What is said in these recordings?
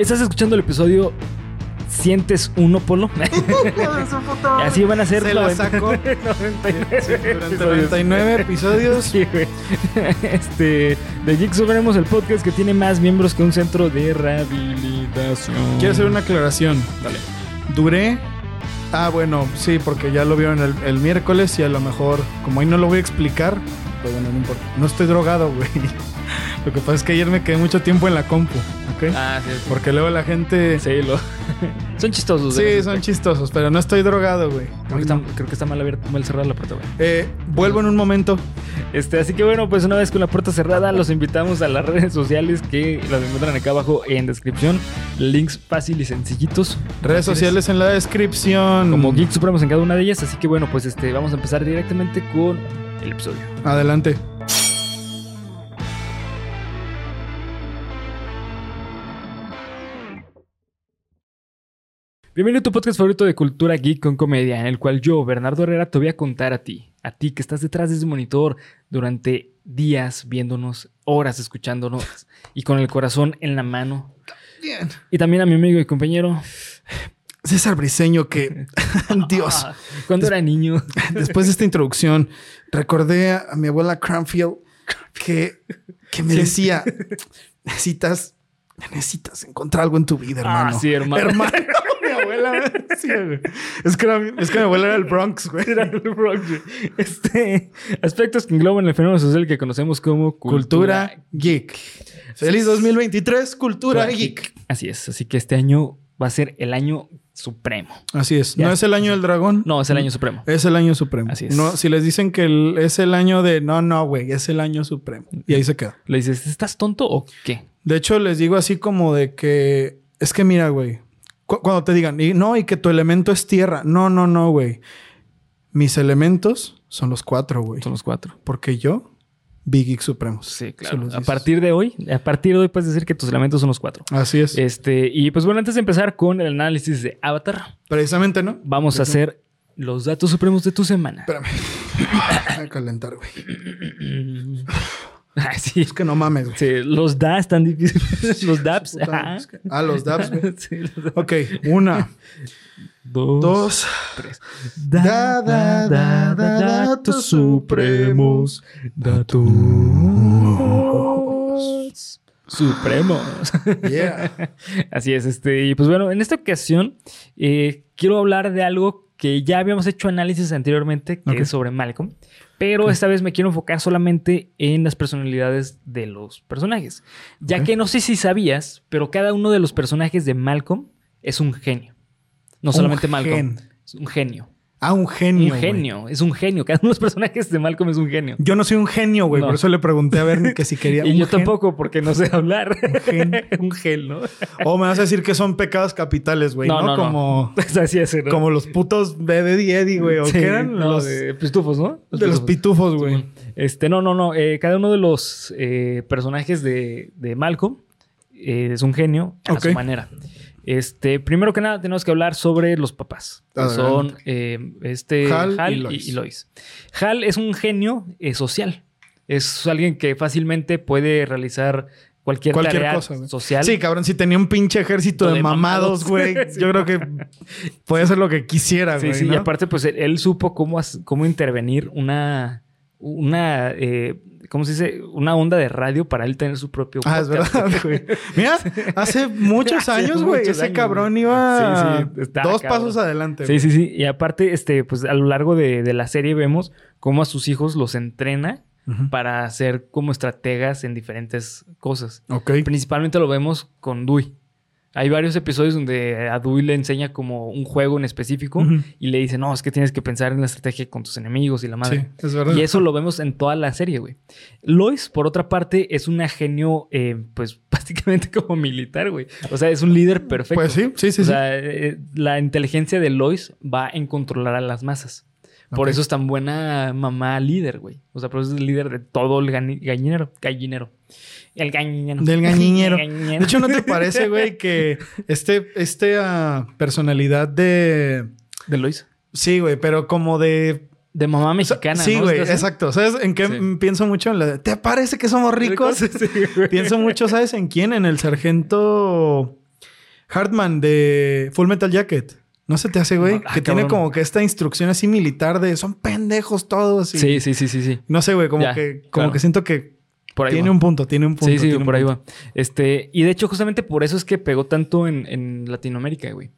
Estás escuchando el episodio Sientes uno, Polo. Así van a ser Se la 90 sacó. 99 Durante episodios. 99 episodios. Sí. Este, de Geek Supremos, el podcast que tiene más miembros que un centro de rehabilitación. Quiero hacer una aclaración. Dale. Duré. Ah, bueno, sí, porque ya lo vieron el, el miércoles y a lo mejor, como ahí no lo voy a explicar, pues bueno, no importa. No estoy drogado, güey. Lo que pasa es que ayer me quedé mucho tiempo en la compu, ¿ok? Ah, sí. Porque luego la gente. Sí, lo... son chistosos. Sí, son chistosos, pero no estoy drogado, güey. Creo que, está, creo que está mal, abierto, mal cerrada la puerta, güey. Eh, vuelvo en un momento. Este, así que bueno, pues una vez con la puerta cerrada, los invitamos a las redes sociales que las encuentran acá abajo en descripción. Links fácil y sencillitos. Redes sociales en la descripción. Como Geek Supremos en cada una de ellas. Así que bueno, pues este, vamos a empezar directamente con el episodio. Adelante. Bienvenido a tu podcast favorito de cultura geek con comedia, en el cual yo, Bernardo Herrera, te voy a contar a ti, a ti que estás detrás de ese monitor durante días viéndonos, horas escuchándonos y con el corazón en la mano. Bien. Y también a mi amigo y compañero. César Briseño, que. Dios. Ah, cuando era niño. Después de esta introducción, recordé a, mi abuela Cranfield que, que me decía: necesitas, necesitas encontrar algo en tu vida, hermano. Ah, sí, hermano. Hermano, mi abuela. Es que, era- es que mi abuela era el Bronx, güey. Era el Bronx, güey. Este, aspectos que engloban el fenómeno social que conocemos como Cultura geek. Feliz 2023, cultura geek. Así es, así que este año va a ser el año supremo. Así es. Ya. ¿No es el año del dragón? No, es el año supremo. Es el año supremo. Así es. No, si les dicen que el- es el año de no, no, güey, es el año supremo. Y ahí se queda. Le dices, ¿estás tonto o qué? De hecho, les digo así como de que es que mira, güey, cu- cuando te digan, y no, y que tu elemento es tierra. No, no, no, güey. Mis elementos son los cuatro, güey. Son los cuatro. Porque yo, Big Geek Supremos. Sí, claro. A partir de hoy, a partir de hoy puedes decir que tus elementos son los cuatro. Así es. Este, y pues bueno, antes de empezar con el análisis de Avatar, Precisamente, ¿no? vamos a hacer los datos supremos de tu semana. Espérame. Voy a calentar, güey. Ah, sí. Es que no mames, güey. Sí, los da están difíciles. los DAPs. Puta, ajá. es que- Ah, los dabs, güey. Sí, los DAPs. Ok, una, Dos, dos. tres. Da, da, da, da, datos supremos. Datos supremos. Yeah. Así es, este, y pues bueno, en esta ocasión eh, quiero hablar de algo que ya habíamos hecho análisis anteriormente, que es sobre Malcolm, pero esta vez me quiero enfocar solamente en las personalidades de los personajes, ya que no sé si sabías, pero cada uno de los personajes de Malcolm es un genio. No Un solamente Malcolm, gen. es un genio. Ah, un genio. Un genio, es un genio. Cada uno de los personajes de Malcolm es un genio. Yo no soy un genio, güey. No. Por eso le pregunté a ver que si quería Y un yo gen. tampoco, porque no sé hablar. gen. un gel, ¿no? O me vas a decir que son pecados capitales, güey. No, Como, Así es, ¿no? como los putos de Eddie Eddie, güey. ¿O Sí, qué eran? no, los, de pitufos, ¿no? de los pitufos, güey. Este, no, no, no. eh, cada uno de los eh, personajes de, de Malcolm eh, es un genio a su manera. Este, primero que nada, tenemos que hablar sobre los papás. Que son eh, este, Hal Hal, y Lois. y Lois. Hal es un genio eh, social. Es alguien que fácilmente puede realizar cualquier, Cualquier tarea cosa, social. Sí, cabrón. Si tenía un pinche ejército de, De mamados, güey. Sí. Yo creo que puede hacer lo que quisiera, Sí, güey. sí, ¿no? y aparte, pues él, él supo cómo, cómo intervenir una, una, eh, ¿cómo se dice? Una onda de radio para él tener su propio Ah, es podcast. verdad, güey. Mira, hace muchos años, güey. Ese años, cabrón güey. iba Sí, sí, está dos cabrón. pasos adelante. Sí, güey. sí, sí. Y aparte, este, pues a lo largo de, de la serie vemos cómo a sus hijos los entrena para ser como estrategas en diferentes cosas. Ok. Principalmente lo vemos con Dewey. Hay varios episodios donde a Dewey le enseña como un juego en específico y le dice, no, es que tienes que pensar en la estrategia con tus enemigos y la madre. Sí, es verdad. Y eso lo vemos en toda la serie, güey. Lois, por otra parte, es una genio, eh, pues prácticamente como militar, güey. O sea, es un líder perfecto. Pues sí, sí, sí. o sí. sea, eh, la inteligencia de Lois va en controlar a las masas. Por eso es tan buena mamá líder, güey. O sea, por eso es el líder de todo el gallinero. Gallinero. El gallinero. Del gallinero. De hecho, ¿no te parece, güey, que este, este ah, personalidad de. De Lois. Sí, güey, pero como de. De mamá mexicana, sí, ¿no? güey, ¿Estás- exacto. ¿Sabes en qué Sí. pienso mucho? En la de, ¿Te parece que somos ricos? Sí, güey. pienso mucho, ¿sabes en quién? En el sargento. Hartman de Full Metal Jacket. ¿No se te hace, güey? No, ah, que tiene como que esta instrucción así militar de son pendejos todos. y- Sí, sí, sí, sí, sí. No sé, güey, como Ya, que, como claro. que siento que Por ahí tiene va. un punto, tiene un punto. Sí, sí, por ahí punto. va. Este, y de hecho, justamente por eso es que pegó tanto en, en Latinoamérica, güey.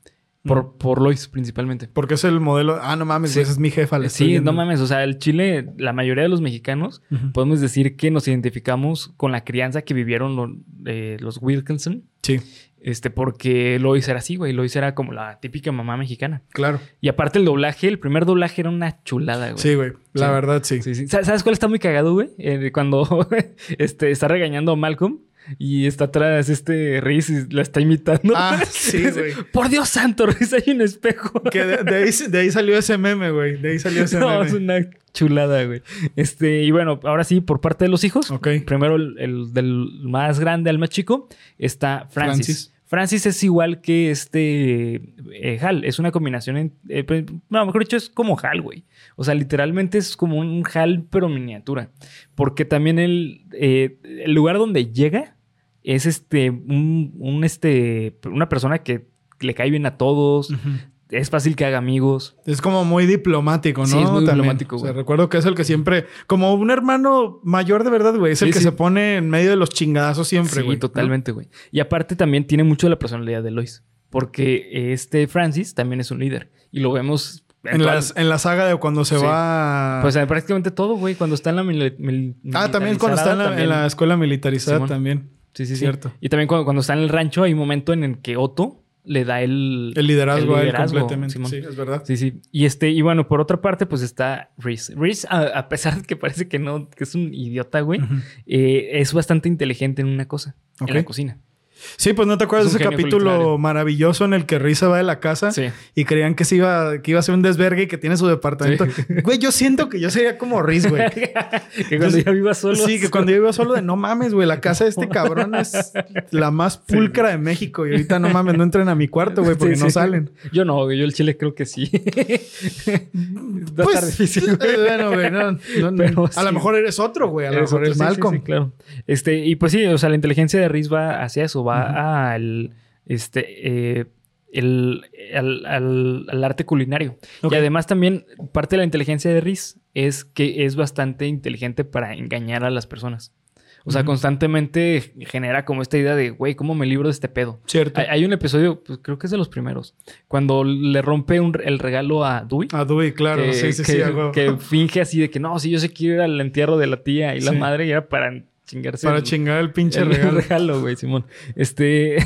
Por, por Lois, principalmente. Porque es el modelo. Ah, no mames, Sí. esa es mi jefa. la Sí, no mames. O sea, el Chile, la mayoría de los mexicanos, podemos decir que nos identificamos con la crianza que vivieron lo- eh, los Wilkinson. Sí, Este, porque Lois era así, güey. Lois era como la típica mamá mexicana. claro. Y aparte el doblaje, el primer doblaje era una chulada, güey. Sí, güey. La Sí. verdad, sí. Sí, sí. ¿Sabes sabes cuál está muy cagado, güey? Eh, cuando este, está regañando a Malcolm y está atrás este Reese y la está imitando. Ah, sí, güey. Por Dios santo, Reese, hay un espejo. Que de, de ahí, de ahí salió ese meme, güey. De ahí salió ese No, meme. es una chulada, güey. Este, y bueno, ahora sí, por parte de los hijos. Ok. Primero, el, el del más grande al más chico, está Francis. Francis. Francis, es igual que este eh, Hal. Es una combinación. En, eh, pues, mejor dicho, es como Hal, güey. O sea, literalmente es como un Hal, pero miniatura. Porque también el, eh, el lugar donde llega es este, un, un, este, una persona que le cae bien a todos. Ujú. Es fácil que haga amigos. Es como muy diplomático, ¿no? Sí, es muy También. diplomático, O sea, güey. recuerdo que es el que siempre, como un hermano mayor de verdad, güey, es el Sí, que sí. se pone en medio de los chingadazos siempre, Sí, güey. ¿no? totalmente, güey. Y aparte también tiene mucho de la personalidad de Lois. Porque este Francis también es un líder. Y lo vemos En, las, en la saga de cuando se Sí. va. Pues en prácticamente todo, güey. Cuando está en la mili- mil- ah, también cuando está en la, en escuela militarizada Simón. también. Sí, sí, sí. Cierto. Y también cuando, cuando está en el rancho hay un momento en el que Otto le da el... El liderazgo, el a él liderazgo, completamente. Simón. Sí, es verdad. Sí, sí. Y este, y bueno, por otra parte, pues está Reese. Reese, a, a pesar de que parece que no, que es un idiota, güey, eh, es bastante inteligente en una cosa, en la cocina. Sí, pues no te acuerdas Es de ese capítulo culinario. maravilloso en el que Risa va de la casa Sí. y creían que se iba, que iba a ser un desvergue y que tiene su departamento. Güey, yo siento que yo sería como Riz, güey. que cuando ya viva solo. Sí, que cuando yo iba solo de no mames, güey, la casa de este cabrón es la más pulcra de México. Y ahorita no mames, no entren a mi cuarto, güey, porque no salen. Yo no, güey, yo el chile creo que sí. Va a Pues, estar difícil, güey. eh, bueno, güey, no, no. Pero a lo mejor eres otro, güey. A lo Eres mejor otro, es sí, sí, Malcolm. claro. Este, y pues sí, o sea, la inteligencia de Riz va hacia eso, va al este eh, el, al, al- al arte culinario. Y además también parte de la inteligencia de Riz es que es bastante inteligente para engañar a las personas. O sea, constantemente genera como esta idea de, güey, ¿cómo me libro de este pedo? Cierto. Hay, hay un episodio, pues, creo que es de los primeros, cuando le rompe un- el regalo a Dewey. A Dewey, claro. que, sí, sí, que- sí. a huevo. que finge así de que no, si yo sé que ir al entierro de la tía y la Sí. madre y era para chingarse. Para el- chingar el pinche el regalo. regalo, güey, Simón. Este.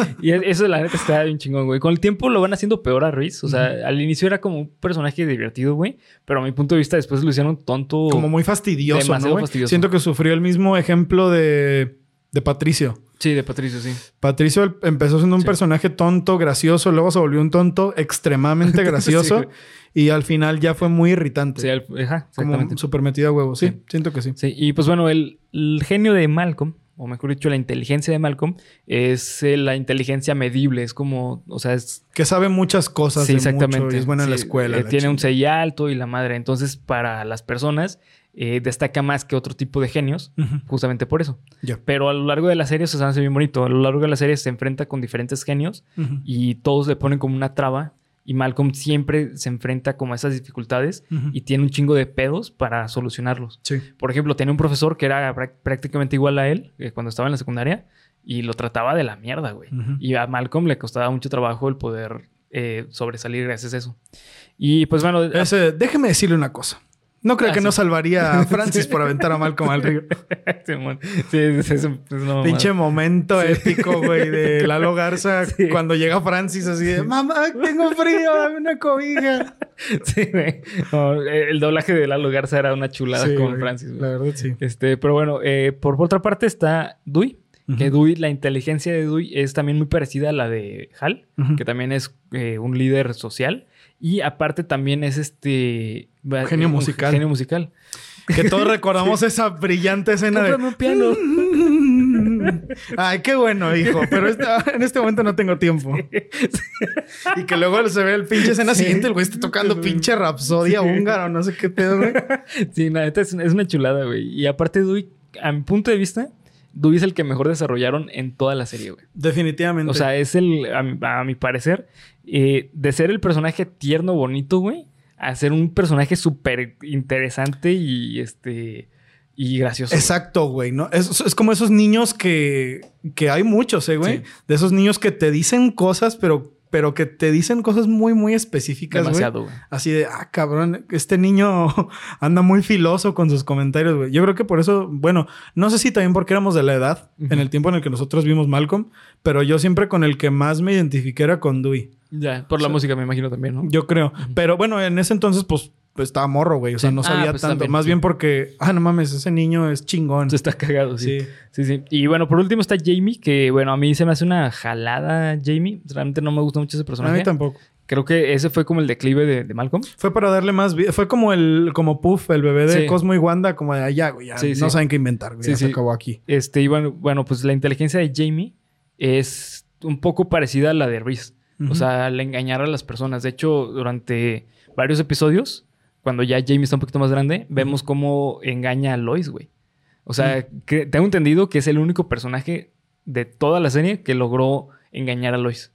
y eso, la neta, está bien chingón, güey. Con el tiempo lo van haciendo peor a Reese. O sea, al inicio era como un personaje divertido, güey. Pero a mi punto de vista, después lo hicieron tonto. Como muy fastidioso, ¿no, Demasiado fastidioso. Siento que sufrió el mismo ejemplo de, de Patricio. Sí, de Patricio, sí. Patricio el- empezó siendo un Sí. personaje tonto, gracioso, luego se volvió un tonto extremadamente gracioso güey. Y al final ya fue muy irritante. Sí, ajá, exactamente. como súper metido a huevo. Sí, Sí. siento que sí. Sí, y pues bueno, el, el genio de Malcolm, o mejor dicho, la inteligencia de Malcolm, es eh, la inteligencia medible. Es como, o sea, es Que sabe muchas cosas. Sí, de exactamente. mucho y es buena en la escuela. eh, la tiene un. CI alto y la madre. Entonces, para las personas, eh, destaca más que otro tipo de genios, justamente por eso. Pero a lo largo de la serie se hace bien bonito. A lo largo de la serie se enfrenta con diferentes genios y todos le ponen como una traba. Y Malcolm siempre se enfrenta como a esas dificultades y tiene un chingo de pedos para solucionarlos. Sí. Por ejemplo, tenía un profesor que era prá- prácticamente igual a él eh, cuando estaba en la secundaria y lo trataba de la mierda, güey. Y a Malcolm le costaba mucho trabajo el poder eh, sobresalir gracias a eso. Y pues bueno, Ese- déjeme decirle una cosa. No creo Ah, que sí. no salvaría a Francis por aventar a Malcolm al río. Sí, es, es-. Pinche momento Sí. épico, güey, de Lalo Garza Sí. cuando llega Francis así de mamá, tengo frío, dame una cobija. Sí, güey. No, el doblaje de Lalo Garza era una chulada con güey, Francis. güey. La verdad, sí. Este, pero bueno, eh, por, por otra parte está Dewey. Que Ujú. Dewey, la inteligencia de Dewey es también muy parecida a la de Hal, que también es eh, un líder social. Y aparte también es este... Genio musical. Genio musical. Que todos recordamos esa brillante escena de Cómprame un piano. Ay, qué bueno, hijo. Pero esta- en este momento no tengo tiempo. Y que luego se ve el pinche escena Sí. siguiente, el güey está tocando pinche rapsodia Sí. húngaro, no sé qué pedo, güey. Sí, la neta es, es una chulada, güey. Y aparte, a mi punto de vista, Dewey es el que mejor desarrollaron en toda la serie, güey. Definitivamente. O sea, es el, a, mi- a mi parecer, eh, de ser el personaje tierno, bonito, güey, a ser un personaje súper interesante y este y gracioso. Exacto, güey, ¿no? Es, es como esos niños que, que hay muchos, ¿eh, güey? Sí. De esos niños que te dicen cosas, pero, pero que te dicen cosas muy, muy específicas. Demasiado, güey. Así de, ah, cabrón, este niño anda muy filoso con sus comentarios, güey. Yo creo que por eso, bueno, no sé si también porque éramos de la edad, en el tiempo en el que nosotros vimos Malcolm, pero yo siempre con el que más me identifiqué era con Dewey. Ya, por la O sea, música me imagino también, ¿no? Yo creo. Pero bueno, en ese entonces, pues, pues, estaba morro, güey. O sea, Sí. no Ah, sabía pues, tanto. también, más sí. bien porque, ah, no mames, ese niño es chingón. Se está cagado, sí. Sí. sí. Sí, Y bueno, por último está Jamie, que bueno, a mí se me hace una jalada Jamie. Realmente no me gusta mucho ese A personaje. mí tampoco. Creo que ese fue como el declive de, de Malcolm. Fue para darle más vida. Fue como el, como Puff, el bebé de Sí. Cosmo y Wanda, como de allá, güey. Ya Sí, no sí. saben qué inventar, güey. Sí, ya se acabó aquí. Este, y bueno, bueno, pues la inteligencia de Jamie es un poco parecida a la de Reese. O sea, al engañar a las personas. De hecho, durante varios episodios, cuando ya Jamie está un poquito más grande, vemos cómo engaña a Lois, güey. O sea, que tengo entendido que es el único personaje de toda la serie que logró engañar a Lois.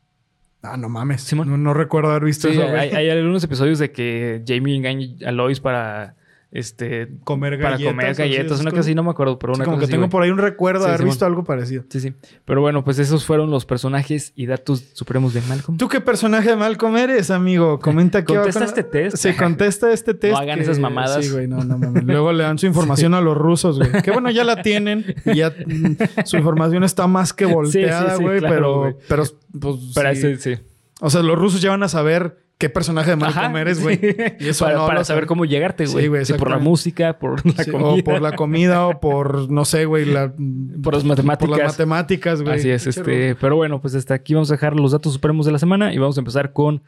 Ah, no mames. No, no recuerdo haber visto Sí, eso, güey. hay, hay algunos episodios de que Jamie engaña a Lois para este Comer para galletas. comer o sí, galletas, una cosa así, no me acuerdo, pero Sí, una como cosa que así, tengo por ahí un recuerdo Sí, de haber visto algo parecido. Sí, sí. Pero bueno, pues esos fueron los personajes y datos supremos de Malcolm. ¿Tú qué personaje de Malcolm eres, amigo? Comenta aquí Contesta abajo. este test. Se contesta este test. hagan esas mamadas. Sí, güey, no, no mames. Luego le dan su información a los rusos, güey. Que bueno, ya la tienen. Y ya mm, su información está más que volteada, sí, güey. claro, pero, pero, pues. Pero sí. ese, sí. O sea, los rusos ya van a saber qué personaje de Malcolm Ajá, eres, güey. sí. Y eso para no para lo saber cómo llegarte, Sí, güey. güey, Sí, por la música, por la Sí, comida. o por la comida o por, no sé, güey, la, Por las matemáticas. Por las matemáticas, güey. Así es, este. Pero bueno, pues hasta aquí vamos a dejar los datos supremos de la semana y vamos a empezar con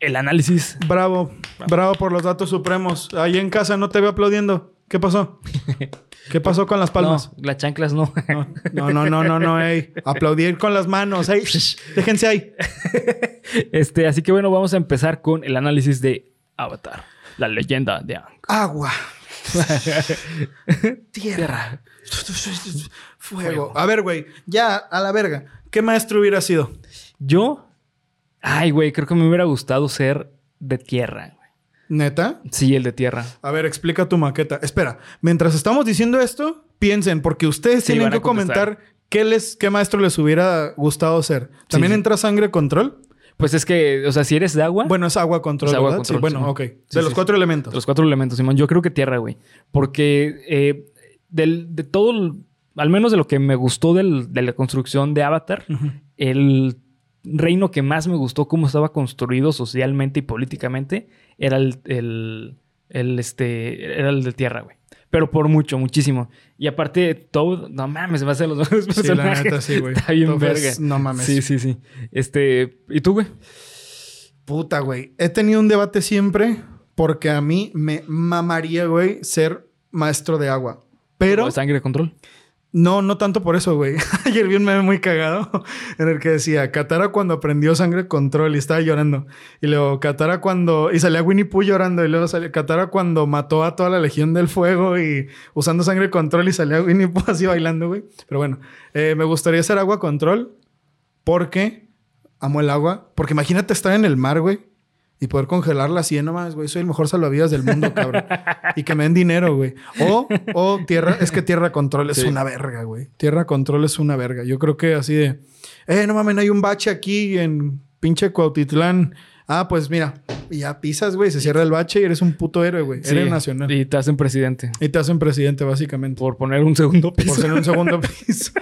el análisis. Bravo, bravo por los datos supremos. Ahí en casa no te veo aplaudiendo. ¿Qué pasó? ¿Qué pasó con las palmas? No, las chanclas no. No, no, no, no, no, ey. Aplaudir con las manos, ey. Déjense ahí. Este, así que bueno, vamos a empezar con el análisis de Avatar, la leyenda de Aang. Agua. Tierra. Fuego. A ver, güey. Ya, a la verga. ¿Qué maestro hubiera sido? Yo, ay, güey, creo que me hubiera gustado ser de tierra. ¿Neta? Sí, el de tierra. A ver, explica tu maqueta. Espera, mientras estamos diciendo esto, piensen, porque ustedes Sí, tienen que comentar qué, les, qué maestro les hubiera gustado ser. ¿También sí. entra sangre control? Pues es que, o sea, si eres de agua, Bueno, es agua control, Es agua ¿verdad? control, sí, bueno, ok. De los cuatro elementos. los cuatro elementos, Simón, yo creo que tierra, güey. Porque eh, del- de todo, al menos de lo que me gustó del- de la construcción de Avatar, el reino que más me gustó cómo estaba construido socialmente y políticamente era el, el- el, este, era el de tierra, güey. Pero por mucho, muchísimo. Y aparte, todo, no mames, se va a hacer los mejores Sí, la personajes. neta, sí, güey. Está bien Entonces, verga. No mames. Sí, sí, sí. Este, ¿y tú, güey? Puta, güey. He tenido un debate siempre porque a mí me mamaría, güey, ser maestro de agua. Pero ¿O sangre de control. No, no tanto por eso, güey. Ayer vi un meme muy cagado en el que decía Katara cuando aprendió sangre control y estaba llorando. Y luego Katara cuando. Y salía Winnie Pooh llorando. Y luego salía Katara cuando mató a toda la Legión del Fuego y usando sangre control y salía Winnie Pooh así bailando, güey. Pero bueno, eh, me gustaría ser agua control porque amo el agua. Porque imagínate estar en el mar, güey. Y poder congelarla así, no mames, güey. Soy el mejor salvavidas del mundo, cabrón. y que me den dinero, güey. O, o tierra, es que tierra control es Sí. una verga, güey. Tierra control es una verga. Yo creo que así de, eh, no mames, hay un bache aquí en pinche Cuautitlán. Ah, pues mira, y ya pisas, güey, se cierra el bache y eres un puto héroe, güey. Sí, Eres nacional. Y... Y te hacen presidente. te hacen presidente, básicamente. Por poner un segundo piso. Por ser un segundo piso.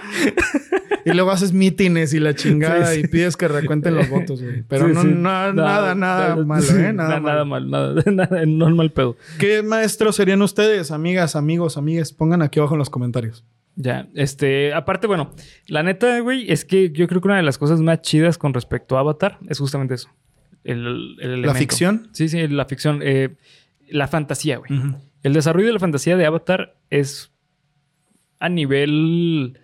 Y luego haces mítines y la chingada Sí, sí. y pides que recuenten los votos, güey. Pero Sí, no, no- nada, nada malo, ¿eh? Nada, nada, nada mal, nada, nada, no es mal pedo. ¿Qué maestros serían ustedes, amigas, amigos, amigas? Pongan aquí abajo en los comentarios. Ya, este, aparte, bueno, la neta, güey, es que yo creo que una de las cosas más chidas con respecto a Avatar es justamente eso. El, el ¿La ficción? Sí, sí, la ficción. eh, la fantasía, güey. El desarrollo de la fantasía de Avatar es a nivel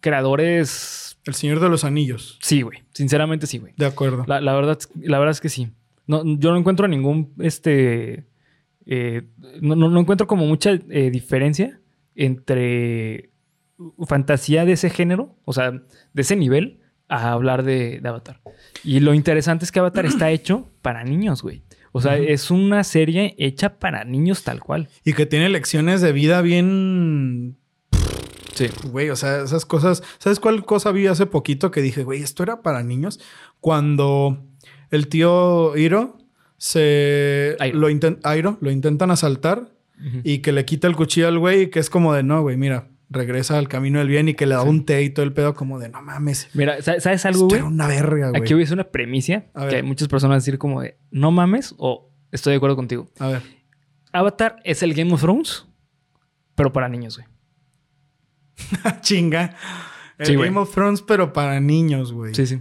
creadores. El Señor de los Anillos. Sí, güey. Sinceramente, sí, güey. De acuerdo. La, la verdad, la verdad es que sí. No, yo no encuentro ningún, este, eh, no, no- no encuentro como mucha eh, diferencia entre fantasía de ese género, o sea, de ese nivel, a hablar de, de Avatar. Y lo interesante es que Avatar está hecho para niños, güey. O sea, es una serie hecha para niños tal cual. Y que tiene lecciones de vida bien Sí. Güey, o sea, esas cosas. ¿Sabes cuál cosa vi hace poquito que dije, güey, esto era para niños? Cuando el tío Hiro se. Airo. Lo, inten- Airo, lo intentan asaltar y que le quita el cuchillo al güey y que es como de, no, güey, mira, regresa al camino del bien y que le da un té y todo el pedo, como de, no mames. Mira, ¿sa- ¿sabes algo, Esto güey? era una verga, güey. Aquí hacer una premicia A ver. que hay muchas personas decir como de no mames o estoy de acuerdo contigo. A ver. Avatar es el Game of Thrones, pero para niños, güey. Chinga. El Sí, güey. Game of Thrones, pero para niños, güey. Sí, sí.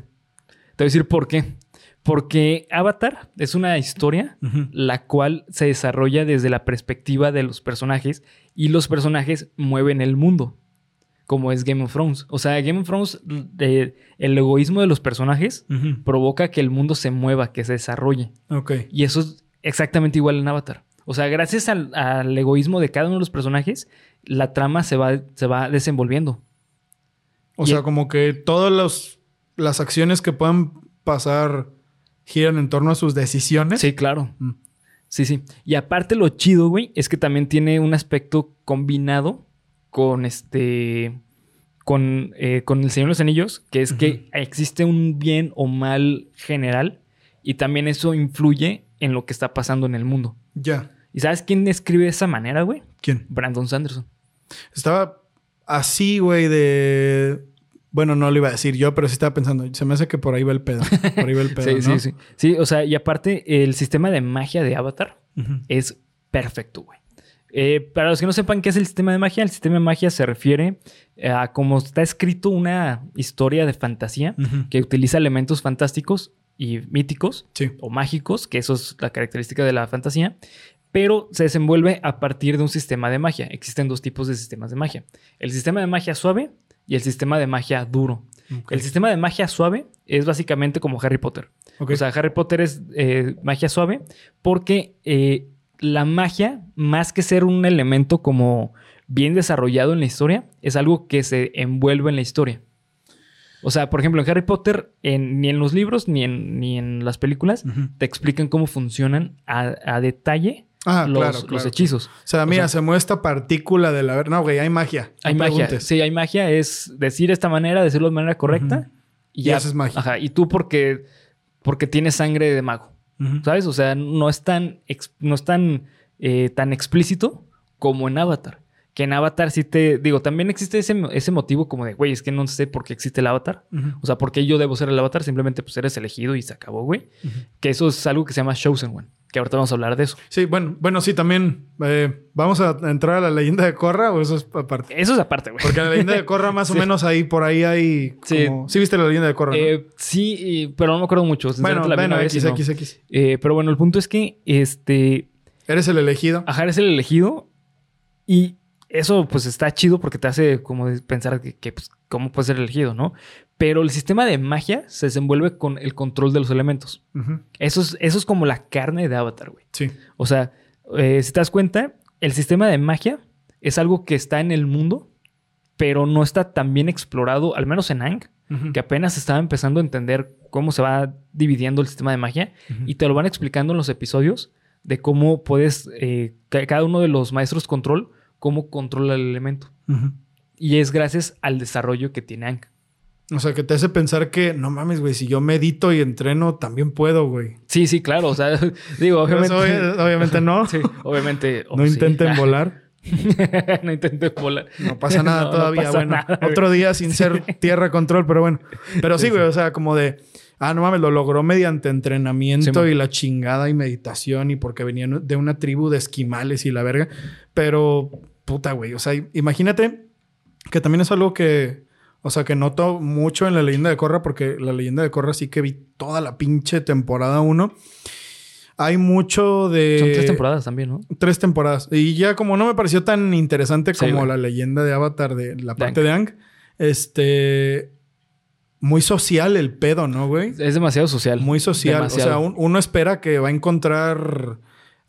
Te voy a decir por qué. Porque Avatar es una historia la cual se desarrolla desde la perspectiva de los personajes y los personajes mueven el mundo, como es Game of Thrones. O sea, Game of Thrones, eh, el egoísmo de los personajes provoca que el mundo se mueva, que se desarrolle. Ok. Y eso es exactamente igual en Avatar. O sea, gracias al, al egoísmo de cada uno de los personajes, la trama se va, se va desenvolviendo. O Y sea, el- como que todas los- las acciones que puedan pasar giran en torno a sus decisiones. Sí, claro. Mm. Sí, sí. Y aparte lo chido, güey, es que también tiene un aspecto combinado con este... Con, eh, con El Señor de los Anillos, que es que existe un bien o mal general y también eso influye en lo que está pasando en el mundo. Ya. ¿Y sabes quién escribe de esa manera, güey? ¿Quién? Brandon Sanderson. Estaba así, güey, de. Bueno, no lo iba a decir yo, pero sí estaba pensando. Se me hace que por ahí va el pedo. Por ahí va el pedo. sí, ¿no? sí, sí. Sí, o sea, y aparte, el sistema de magia de Avatar es perfecto, güey. Eh, para los que no sepan qué es el sistema de magia, el sistema de magia se refiere a cómo está escrito una historia de fantasía que utiliza elementos fantásticos y míticos Sí. o mágicos, que eso es la característica de la fantasía, pero se desenvuelve a partir de un sistema de magia. Existen dos tipos de sistemas de magia. El sistema de magia suave y el sistema de magia duro. El sistema de magia suave es básicamente como Harry Potter. O sea, Harry Potter es eh, magia suave porque eh, la magia, más que ser un elemento como bien desarrollado en la historia, es algo que se envuelve en la historia. O sea, por ejemplo, en Harry Potter, en- ni en los libros ni en, ni en las películas, te explican cómo funcionan a, a detalle Ah, los, claro, los hechizos. O sea, mira, sea- se mueve esta partícula de la. No, güey, hay magia. No Hay magia. preguntes. Sí, hay magia. Es decir esta manera, decirlo de manera correcta. Y, Y ya haces magia. Ajá. Y tú porque, porque tienes sangre de mago. ¿Sabes? O sea, no es tan, no es tan, eh, tan explícito como en Avatar. Que en Avatar sí te... Digo, también existe ese, ese motivo como de, güey, es que no sé por qué existe el Avatar. O sea, ¿por qué yo debo ser el Avatar? Simplemente pues eres elegido y se acabó, güey. Que eso es algo que se llama Chosen One. Que ahorita vamos a hablar de eso. Sí, bueno, bueno, sí, también. eh, ¿Vamos a entrar a la leyenda de Korra o eso es aparte? Eso es aparte, güey. Porque la leyenda de Korra, más o Sí. menos ahí, por ahí hay. Sí. Como... Sí, viste la leyenda de Korra. ¿no? Eh, sí, pero no me acuerdo mucho. bueno, la bueno, X. X, X. Eh, pero bueno, el punto es que este... Eres el elegido. Ajar es el elegido y eso pues está chido porque te hace como pensar que, que, pues, cómo puede ser elegido, ¿no? Pero el sistema de magia se desenvuelve con el control de los elementos. Eso es, eso es como la carne de Avatar, güey. Sí. O sea, eh, si te das cuenta, el sistema de magia es algo que está en el mundo, pero no está tan bien explorado, al menos en Ang, que apenas estaba empezando a entender cómo se va dividiendo el sistema de magia y te lo van explicando en los episodios de cómo puedes, eh, ca- cada uno de los maestros control, cómo controla el elemento. Y es gracias al desarrollo que tiene Aang. O sea, que te hace pensar que, no mames, güey, si yo medito y entreno, también puedo, güey. Sí, sí, claro. O sea, digo, obviamente. Pues, obvi- obviamente no. Sí, obviamente. oh, no sí. intenten volar. no intenten volar. No pasa nada No, no todavía. pasa bueno, nada, otro día sin ser tierra control, pero bueno. Pero sí, güey, o sea, como de, ah, no mames, lo logró mediante entrenamiento y la chingada y meditación y porque venían de una tribu de esquimales y la verga. Pero, puta, güey, o sea, imagínate que también es algo que, o sea, que noto mucho en la leyenda de Korra, porque la leyenda de Korra sí que vi toda la pinche temporada 1. Hay mucho de... Son tres temporadas también, ¿no? Tres temporadas. Y ya como no me pareció tan interesante Sí, como güey. la leyenda de Avatar de la parte de Ang, este... Muy social el pedo, ¿no, güey? Es demasiado social. Muy social. Demasiado. O sea, un- uno espera que va a encontrar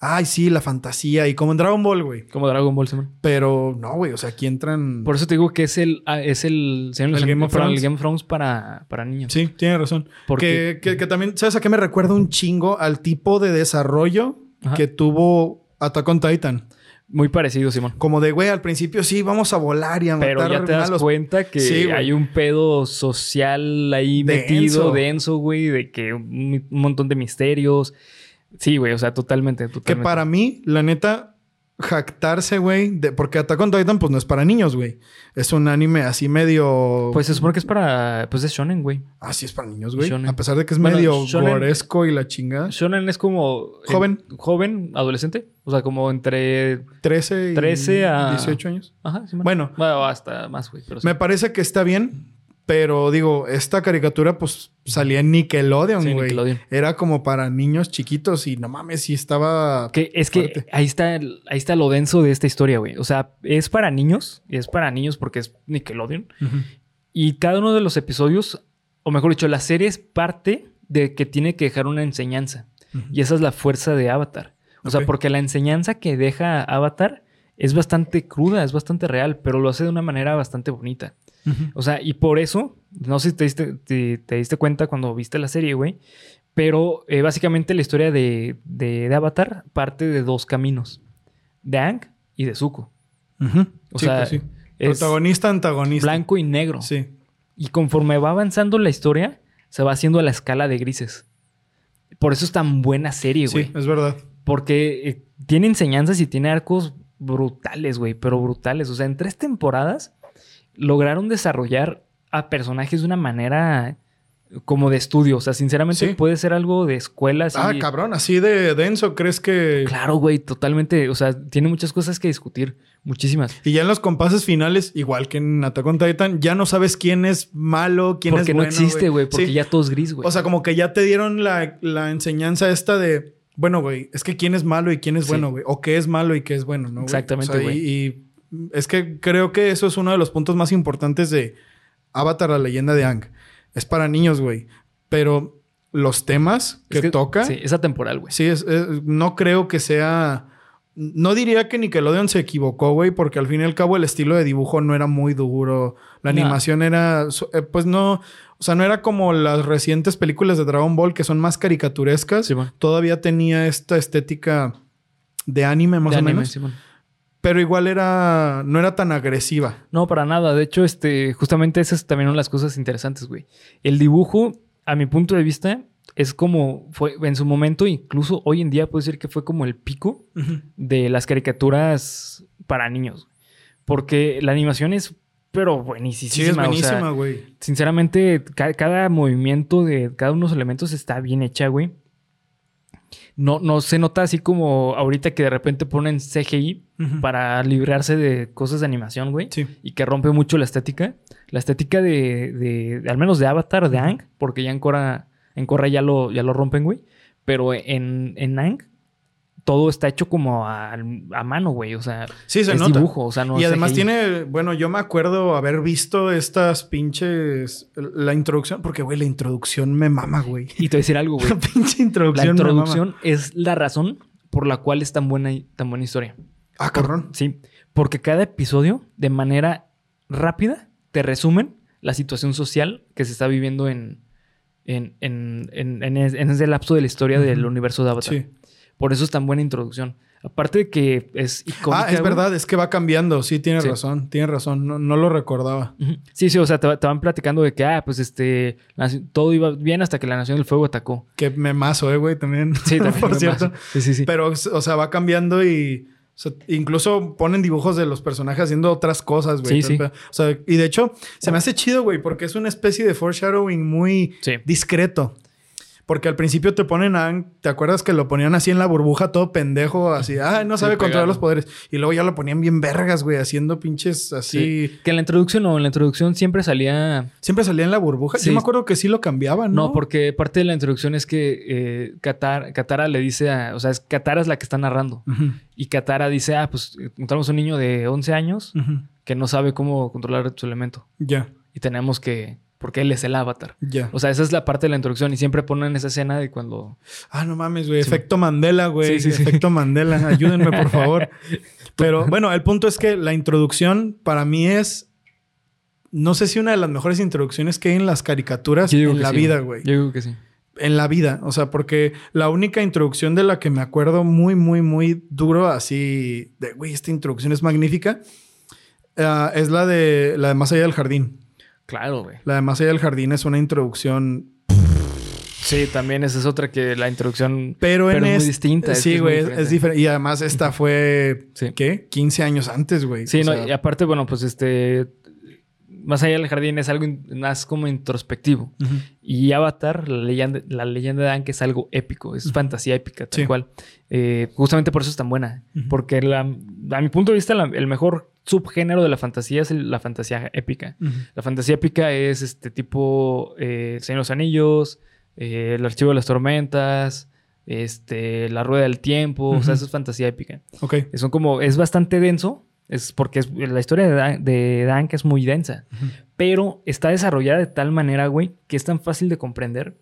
ay, sí, la fantasía y como en Dragon Ball, güey. Como Dragon Ball, Simón. Pero no, güey, o sea, aquí entran... Por eso te digo que es el, ah, es el, El Game of el Thrones. Game of Thrones para, para niños. Sí, tiene razón. Porque- Que, que- que también, ¿sabes a qué me recuerda un chingo? Al tipo de desarrollo Ajá. que tuvo Attack on Titan. Muy parecido, Simón. Como de, güey, al principio sí, vamos a volar y a Pero matar ya te das malos. cuenta que Sí, hay un pedo social ahí Denso. metido, denso, güey, de que un, un montón de misterios. Sí, güey, o sea, totalmente, Que totalmente. para mí, la neta, jactarse, güey, de, porque Attack on Titan, pues no es para niños, güey. Es un anime así medio. Pues se supone que es para. Pues es shonen, güey. Ah, sí es para niños, güey. Shonen. A pesar de que es Bueno, medio shonen- goresco y la chingada. Shonen es como. Joven. en- joven, adolescente. O sea, como entre. 13 y 13 a- 18 años. Ajá, sí, Bueno. hasta más, güey. Sí. Me parece que está bien, pero digo, esta caricatura pues salía en Nickelodeon, Sí, güey. Nickelodeon. Era como para niños chiquitos y no mames, sí estaba... Que es que ahí está, ahí está lo denso de esta historia, güey. O sea, es para niños. Es para niños porque es Nickelodeon. Y cada uno de los episodios, o mejor dicho, la serie es parte de que tiene que dejar una enseñanza. Y esa es la fuerza de Avatar. O sea, porque la enseñanza que deja Avatar es bastante cruda, es bastante real, pero lo hace de una manera bastante bonita. O sea, y por eso, no sé si te diste, te, te diste cuenta cuando viste la serie, güey, pero eh, básicamente la historia de, de- de Avatar parte de dos caminos, de Aang y de Zuko. O Sí, sea, pues sí. es Protagonista, antagonista. blanco y negro. Sí. Y conforme va avanzando la historia, se va haciendo a la escala de grises. Por eso es tan buena serie, güey. Sí, es verdad. Porque eh, tiene enseñanzas y tiene arcos brutales, güey, pero brutales. O sea, en tres temporadas lograron desarrollar a personajes de una manera como de estudio. O sea, sinceramente Sí. puede ser algo de escuela. así. Ah, cabrón, así de denso, ¿crees que...? Claro, güey, totalmente. O sea, tiene muchas cosas que discutir. Muchísimas. Y ya en los compases finales, igual que en Attack on Titan, ya no sabes quién es malo, quién Porque es no bueno. existe, güey, porque Sí. ya todo es gris, güey. O sea, como que ya te dieron la, la enseñanza esta de, bueno, güey, es que quién es malo y quién es Sí. bueno, güey. O qué es malo y qué es bueno, ¿no? güey? Exactamente, O sea, güey. y, y es que creo que eso es uno de los puntos más importantes de Avatar, la leyenda de Ang. Es para niños, güey. Pero los temas que, Es toca, Sí, sí, es atemporal, güey. es, es- no creo que sea... No diría que Nickelodeon se equivocó, güey, porque al fin y al cabo el estilo de dibujo no era muy duro. La No. animación era, eh, pues no, o sea, no era como las recientes películas de Dragon Ball que son más caricaturescas. Simón. Todavía tenía esta estética de anime más De o anime, menos, Simón. pero igual era, no era tan agresiva. No, para nada. De hecho, este, justamente esa es también de las cosas interesantes, güey. El dibujo, a mi punto de vista, es como fue en su momento, incluso hoy en día puedo decir que fue como el pico de las caricaturas para niños. Porque la animación es, pero buenísima. Sí, es o sea, buenísima, güey. sinceramente, ca- cada movimiento de cada uno de los elementos está bien hecha, güey. No, no se nota así como ahorita que de repente ponen CGI para librarse de cosas de animación, güey. Sí. Y que rompe mucho la estética. La estética de, de- de- al menos de Avatar, de Ang, porque ya en Korra, en Korra ya lo, ya lo rompen, güey. Pero en, en Ang, todo está hecho como a, a mano, güey. O sea, Sí, se es nota. dibujo, o sea, no y además CGI. tiene, bueno, yo me acuerdo haber visto estas pinches, la introducción, porque, güey, la introducción me mama, güey. Y te voy a decir algo, güey. La pinche La introducción. me mama. introducción es la razón por la cual es tan buena, tan buena historia. Ah, cabrón. Sí, porque cada episodio, de manera rápida, te resumen la situación social que se está viviendo en, en, en, en, en es- en ese lapso de la historia del universo de Avatar. Sí. Por eso es tan buena introducción. Aparte de que es icónica. Ah, es verdad, es que va cambiando. Sí, tienes Sí. razón, tienes razón. No, no lo recordaba. Sí, sí, o sea, te, te van platicando de que, ah, pues este, todo iba bien hasta que la Nación del Fuego atacó. Que me mazo, eh, güey, también. Sí, también. Por cierto. Sí, sí, sí. Pero, o sea, va cambiando y. o sea, incluso ponen dibujos de los personajes haciendo otras cosas, güey. Sí, sí. O sea, y de hecho, se me hace chido, güey, porque es una especie de foreshadowing muy Sí. discreto. Porque al principio te ponen a ¿te acuerdas que lo ponían así en la burbuja todo pendejo? Así, ah, no Sí, sabe controlar los poderes. Y luego ya lo ponían bien vergas, güey, haciendo pinches así. Sí. Que en la introducción no, en la introducción siempre salía. Siempre salía en la burbuja. Sí. Yo me acuerdo que sí lo cambiaban, ¿no? No, porque parte de la introducción es que eh, Katar- Katara le dice a. O sea, es Katara es la que está narrando. Y Katara dice, ah, pues encontramos un niño de 11 años que no sabe cómo controlar su elemento. Ya. Y tenemos que porque él es el avatar. Ya. O sea, esa es la parte de la introducción y siempre ponen esa escena de cuando... Ah, no mames, güey. Sí. Efecto Mandela, güey. Sí, sí. Efecto Mandela. Ayúdenme, por favor. Pero bueno, el punto es que la introducción para mí es. No sé si una de las mejores introducciones que hay en las caricaturas en la vida, güey. Yo digo que sí. En la vida. O sea, porque la única introducción de la que me acuerdo muy, muy, muy duro, así de, güey, esta introducción es magnífica, ah, es la de, la de Más allá del jardín. Claro, güey. La de Más allá del jardín es una introducción Sí, también esa es otra que la introducción... Pero, en es muy distinta, Sí, es güey, es, diferente. diferente. Y además esta fue, Sí. ¿qué? 15 años antes, güey. Sí, O no, sea, y aparte, bueno, pues este... Más allá del jardín es algo más como introspectivo. Y Avatar, la leyenda, la leyenda de Aang, es algo épico, es fantasía épica, tal Sí. cual. Eh, justamente por eso es tan buena. Porque la- a mi punto de vista, la- el mejor subgénero de la fantasía es el- la fantasía épica. La fantasía épica es este tipo eh, Señor de los Anillos, eh, El Archivo de las Tormentas, este, La Rueda del Tiempo. O sea, eso es fantasía épica. Ok. Son como, es bastante denso, es porque es, la historia de, Dan, de Dank es muy densa, pero está desarrollada de tal manera, güey, que es tan fácil de comprender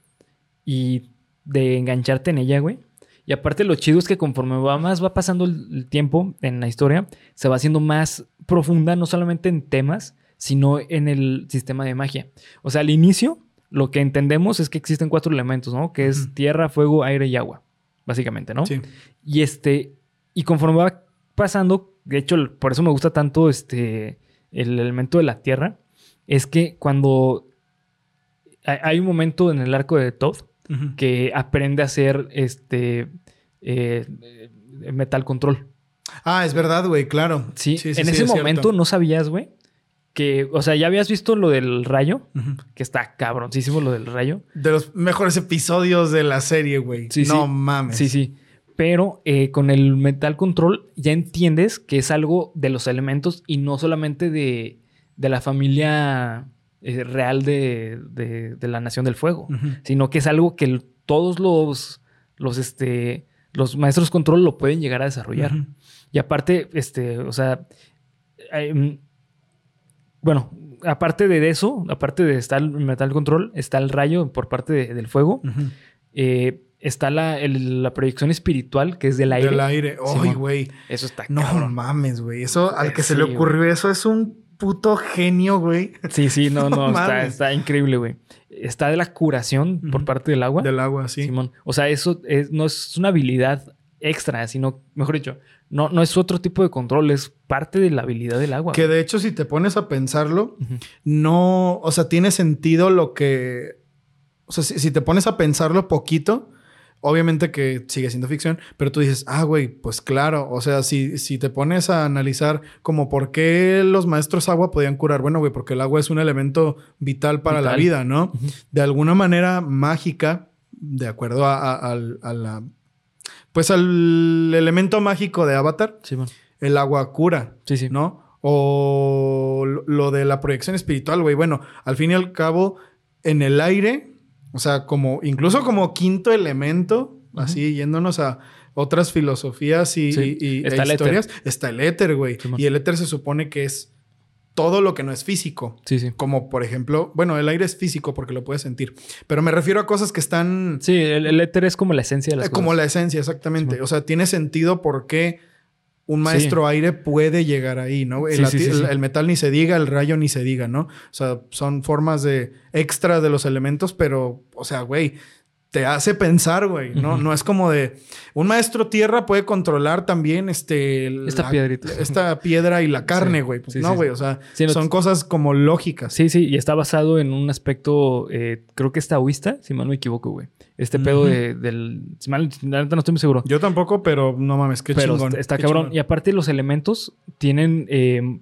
y de engancharte en ella, güey. Y aparte lo chido es que conforme va más va pasando el, tiempo en la historia, se va haciendo más profunda, no solamente en temas, sino en el sistema de magia. O sea, al inicio, lo que entendemos es que existen cuatro elementos, ¿no? Que es tierra, fuego, aire y agua, básicamente, ¿no? Sí. Y este, y conforme va pasando, de hecho, por eso me gusta tanto este, el elemento de la tierra, es que cuando hay, un momento en el arco de Todd que aprende a hacer este eh, metal control. Ah, es verdad, güey, claro. Sí, sí, en sí, ese es momento cierto. no sabías, güey, que, o sea, ya habías visto lo del rayo, que está cabroncísimo lo del rayo. De los mejores episodios de la serie, güey. Sí, no mames. Sí, sí. Pero eh, con el metal control ya entiendes que es algo de los elementos y no solamente de, de la familia eh, real de, de- de la Nación del Fuego, sino que es algo que todos los, los, este, los maestros control lo pueden llegar a desarrollar. Y aparte, este, o sea, em, bueno, aparte de eso, aparte de estar el metal control, está el rayo por parte de- del fuego. Está la, el- la proyección espiritual, que es del aire. Del aire. Ay, güey. Eso está No cabrón. mames, güey. Eso, al que se le ocurrió eso, es un puto genio, güey. Sí, sí, no, no, No está, está increíble, güey. Está de la curación por parte del agua. Del agua, sí. Simón. O sea, eso es- no es una habilidad extra, sino, mejor dicho, no, no es otro tipo de control, es parte de la habilidad del agua. Que de hecho, si te pones a pensarlo, no, o sea, tiene sentido lo que, o sea, si, si te pones a pensarlo poquito, obviamente que sigue siendo ficción, pero tú dices, ah, güey, pues claro, o sea, si, si te pones a analizar como por qué los maestros agua podían curar, bueno, güey, porque el agua es un elemento vital para la vida, ¿no? De alguna manera mágica, de acuerdo a, a- al- a la, pues al elemento mágico de Avatar, Simón. el agua cura. Sí, sí. ¿no? O lo de la proyección espiritual, güey. Bueno, al fin y al cabo, en el aire, o sea, como incluso como quinto elemento, así yéndonos a otras filosofías y, Sí. y- y- Está e el éter. historias, está el éter, güey. Y el éter se supone que es todo lo que no es físico. Sí, sí. Como por ejemplo, bueno, el aire es físico porque lo puedes sentir, pero me refiero a cosas que están Sí, el, el éter es como la esencia de las eh, como cosas. la esencia, exactamente. O sea, tiene sentido por qué un maestro aire puede llegar ahí, ¿no? El, Sí, sí, sí, el- sí. el metal ni se diga, el rayo ni se diga, ¿no? O sea, son formas de extra de los elementos, pero, o sea, güey, te hace pensar, güey, ¿no? No es como de un maestro tierra puede controlar también este Esta la- piedrita. esta piedra y la carne, Sí, güey. Pues sí, no, güey, sí. o sea, no- son cosas como lógicas. Sí, sí, y está basado en un aspecto, eh, creo que es taoísta, si mal no me equivoco, güey. Este pedo de- del... Si mal, la neta no estoy muy seguro. Yo tampoco, pero no mames, qué pero chingón. está, está qué cabrón. chingón. Y aparte los elementos tienen, eh,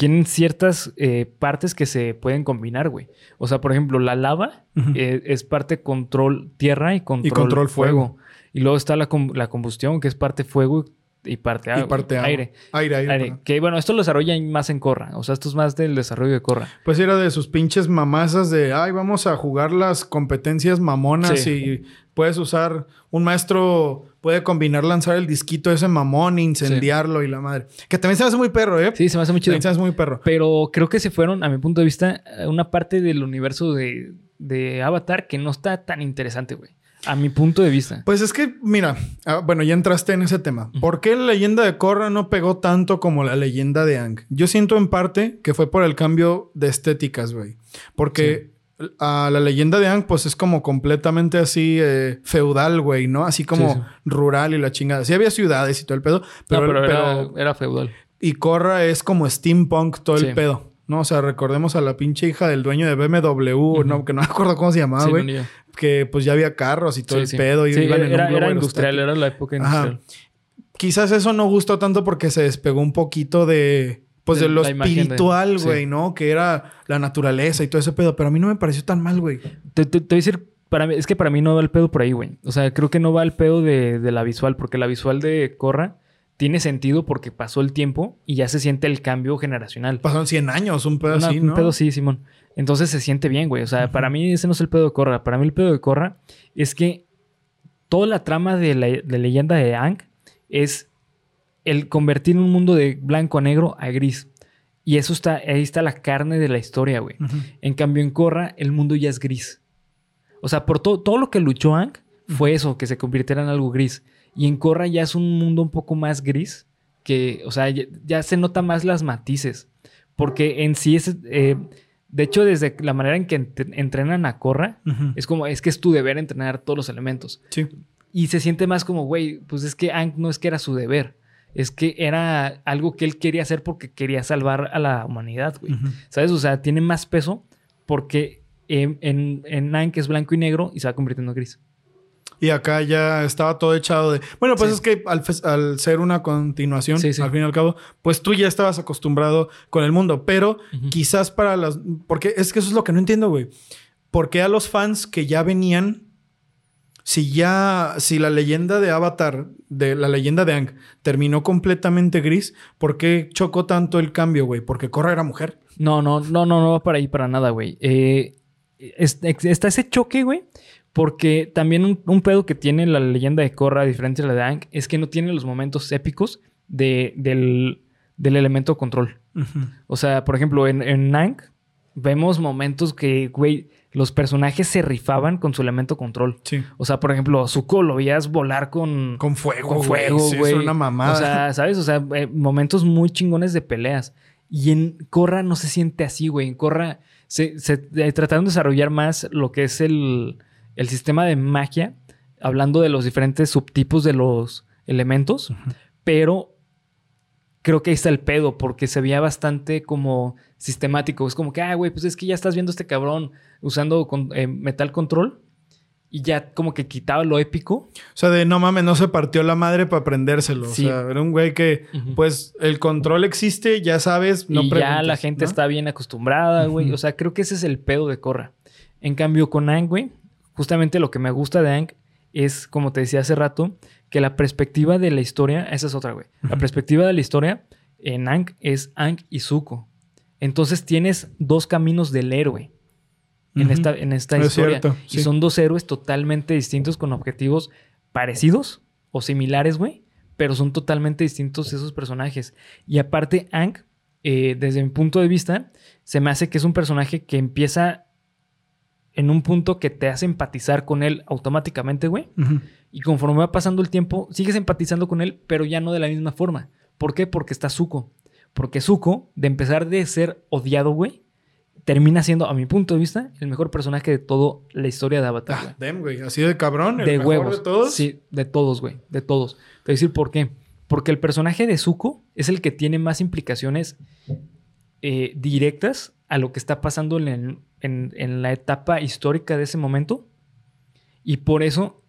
tienen ciertas eh, partes que se pueden combinar, güey. O sea, por ejemplo, la lava eh, es parte control tierra y control, control fuego. Y luego está la, la combustión, que es parte fuego y parte, agua, y parte agua. aire. Aire, aire. Que bueno, esto lo desarrollan más en Corra. O sea, esto es más del desarrollo de Corra. Pues era de sus pinches mamazas de, ay, vamos a jugar las competencias mamonas Sí. y puedes usar, un maestro puede combinar lanzar el disquito ese mamón, incendiarlo y la madre. Que también se me hace muy perro, ¿eh? Sí, se me hace muy chido. También se me hace muy perro. Pero creo que se fueron, a mi punto de vista, una parte del universo de, de Avatar que no está tan interesante, güey. A mi punto de vista. Pues es que, mira, ah, bueno, ya entraste en ese tema. ¿Por qué la leyenda de Korra no pegó tanto como la leyenda de Ang? Yo siento en parte que fue por el cambio de estéticas, güey. Porque a la leyenda de Ang, pues es como completamente así eh, feudal, güey, ¿no? Así como Sí, sí. rural y la chingada. Sí había ciudades y todo el pedo, pero, no, pero, pero- era, era feudal. y Korra es como steampunk todo Sí. el pedo. ¿No? O sea, recordemos a la pinche hija del dueño de BMW, ¿no? Que no me acuerdo cómo se llamaba, güey. no, que pues ya había carros y todo el pedo. Y Sí, iban en un era, era industrial, era la época Ajá. industrial. Quizás eso no gustó tanto porque se despegó un poquito de... Pues de, De lo espiritual, sí. güey, ¿no? Que era la naturaleza y todo ese pedo. Pero a mí no me pareció tan mal, güey. Te, te- te voy a decir, para mí, es que para mí no va el pedo por ahí, güey. O sea, creo que no va el pedo de, de la visual, porque la visual de Corra tiene sentido porque pasó el tiempo y ya se siente el cambio generacional. Pasaron 100 años, un pedo Una- así, Un ¿no? pedo sí, Simón. Entonces se siente bien, güey. O sea, para mí ese no es el pedo de Corra. Para mí el pedo de Corra es que toda la trama de la de leyenda de Ang es el convertir un mundo de blanco a negro a gris. Y eso está, ahí está la carne de la historia, güey. En cambio, en Korra, el mundo ya es gris. O sea, por to- todo lo que luchó Ang fue eso, que se convirtiera en algo gris. Y en Korra ya es un mundo un poco más gris, que, o sea, ya, ya se nota más las matices. Porque en sí es. eh, de hecho, desde la manera en que ent- entrenan a Korra, Ujú. es como, es que es tu deber entrenar todos los elementos. Sí. Y se siente más como, güey, pues es que Ang no es que era su deber. Es que era algo que él quería hacer porque quería salvar a la humanidad, güey. Ujú. ¿Sabes? O sea, tiene más peso porque en, en, en que es blanco y negro, y se va convirtiendo en gris. Y acá ya estaba todo echado de... Bueno, pues Sí. es que al, al ser una continuación, Sí, sí. al fin y al cabo, pues tú ya estabas acostumbrado con el mundo. Pero Ujú. quizás para las... Porque es que eso es lo que no entiendo, güey. ¿Por qué a los fans que ya venían... Si ya... Si la leyenda de Avatar, de la leyenda de Ang, terminó completamente gris, ¿por qué chocó tanto el cambio, güey? Porque Korra era mujer. No, no, no, no, no va para ahí para nada, güey. Eh, es- está ese choque, güey. Porque también un, un pedo que tiene la leyenda de Korra, a diferencia de la de Ang, es que no tiene los momentos épicos de, del, del elemento control. O sea, por ejemplo, en, en Ang vemos momentos que, güey, los personajes se rifaban con su elemento control. Sí. O sea, por ejemplo, Zuko lo veías volar con, Con fuego, con güey. fuego, Sí, güey. Es una mamada. O sea, ¿sabes? O sea, eh, momentos muy chingones de peleas. Y en Korra no se siente así, güey. En Korra se, se eh, trataron de desarrollar más lo que es el, el sistema de magia, hablando de los diferentes subtipos de los elementos, pero creo que ahí está el pedo, porque se veía bastante como sistemático. Es como que, ah, güey, pues es que ya estás viendo a este cabrón usando con- eh, metal control y ya como que quitaba lo épico. O sea, de no mames, no se partió la madre para aprendérselo. Sí. O sea, era un güey que, Ujú. pues, el control existe, ya sabes, no y ya la gente ¿no? está bien acostumbrada, güey. Ujú. O sea, creo que ese es el pedo de Corra. En cambio, con Ang, güey, justamente lo que me gusta de Ang es, como te decía hace rato, que la perspectiva de la historia, esa es otra, güey. La perspectiva de la historia en Ang es Ang y Zuko. Entonces tienes dos caminos del héroe en esta, en esta Es historia. cierto, y son dos héroes totalmente distintos con objetivos parecidos o similares, güey. Pero son totalmente distintos esos personajes. Y aparte, Ang, eh, desde mi punto de vista, se me hace que es un personaje que empieza en un punto que te hace empatizar con él automáticamente, güey. Y conforme va pasando el tiempo, sigues empatizando con él, pero ya no de la misma forma. ¿Por qué? Porque está Zuko. Porque Zuko, de empezar de ser odiado, güey, termina siendo, a mi punto de vista, el mejor personaje de toda la historia de Avatar. Ah, damn, güey. Así de cabrón. el de mejor huevos. de todos. Sí, de todos, güey. De todos. Te voy a decir por qué. Porque el personaje de Zuko es el que tiene más implicaciones eh, directas a lo que está pasando en, el- en- en la etapa histórica de ese momento. Y por eso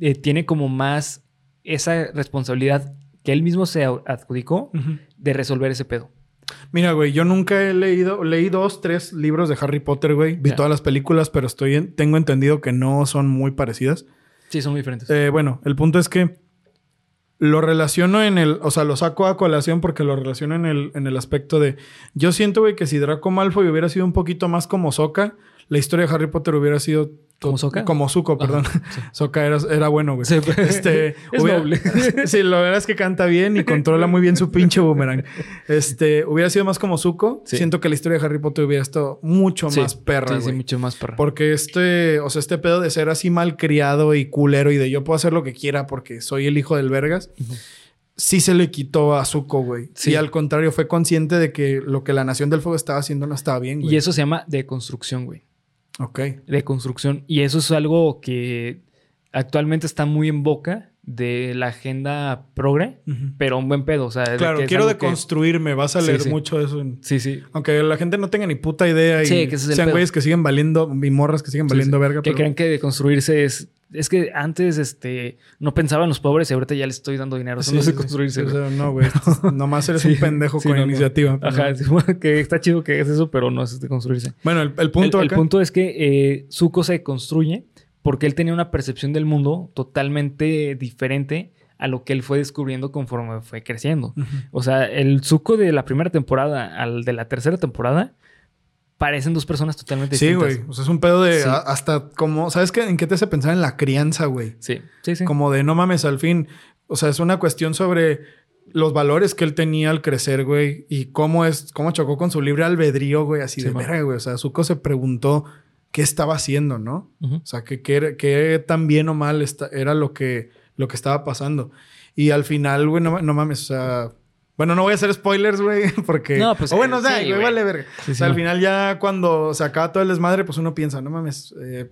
eh, tiene como más esa responsabilidad que él mismo se adjudicó de resolver ese pedo. Mira, güey, yo nunca he leído, leí dos, tres libros de Harry Potter, güey. Vi todas las películas, pero estoy en- tengo entendido que no son muy parecidas. Sí, son muy diferentes. Eh, bueno, el punto es que lo relaciono en el, o sea, lo saco a colación porque lo relaciono en el, en el aspecto de, yo siento, güey, que si Draco Malfoy hubiera sido un poquito más como Soka, la historia de Harry Potter hubiera sido ¿Como Soka? Como Zuko, perdón. Soka era, era, bueno, güey. Sí, este, es hubiera, noble. sí, la verdad es que canta bien y controla muy bien su pinche boomerang. Este, hubiera sido más como Zuko. Sí. Siento que la historia de Harry Potter hubiera estado mucho Sí, más perra, Sí, güey. sí, mucho más perra. Porque este, o sea, este pedo de ser así mal criado y culero y de yo puedo hacer lo que quiera porque soy el hijo del vergas, sí se le quitó a Zuko, güey. Sí. Y al contrario, fue consciente de que lo que la Nación del Fuego estaba haciendo no estaba bien, güey. Y eso se llama deconstrucción, güey. Ok. Deconstrucción. Y eso es algo que actualmente está muy en boca de la agenda progre, pero un buen pedo. O sea, de Claro, que quiero algo que- deconstruirme. Vas a leer sí. mucho eso. en- Sí, sí. Aunque la gente no tenga ni puta idea y Sí, que ese es el sean güeyes que siguen valiendo, y morras que siguen valiendo verga. Que pero- creen que deconstruirse es... Es que antes este, no pensaba en los pobres y ahorita ya les estoy dando dinero. Eso no es deconstruirse, O güey. sea, no, güey. Nomás eres un pendejo con no, no. iniciativa. Ajá, sí, bueno, que está chido que es eso, pero no es deconstruirse. Bueno, el, el punto el, punto es que eh, Zuko se construye porque él tenía una percepción del mundo totalmente diferente a lo que él fue descubriendo conforme fue creciendo. O sea, el Zuko de la primera temporada al de la tercera temporada parecen dos personas totalmente Sí, distintas. güey. O sea, es un pedo de Sí. a- hasta como, ¿sabes qué? ¿En qué te hace pensar en la crianza, güey? Sí, sí, sí. Como de no mames, al fin. O sea, es una cuestión sobre los valores que él tenía al crecer, güey, y cómo es, cómo chocó con su libre albedrío, güey, así Sí, de verga, güey. O sea, Zuko se preguntó qué estaba haciendo, ¿no? O sea, que qué qué tan bien o mal esta- era lo que, lo que estaba pasando. Y al final, güey, no, no mames, o sea... Bueno, no voy a hacer spoilers, güey, porque... No, pues, O bueno, o sea, sí, güey, vale verga. Sí, o sea, al final ya cuando se acaba todo el desmadre, pues uno piensa, no mames, eh,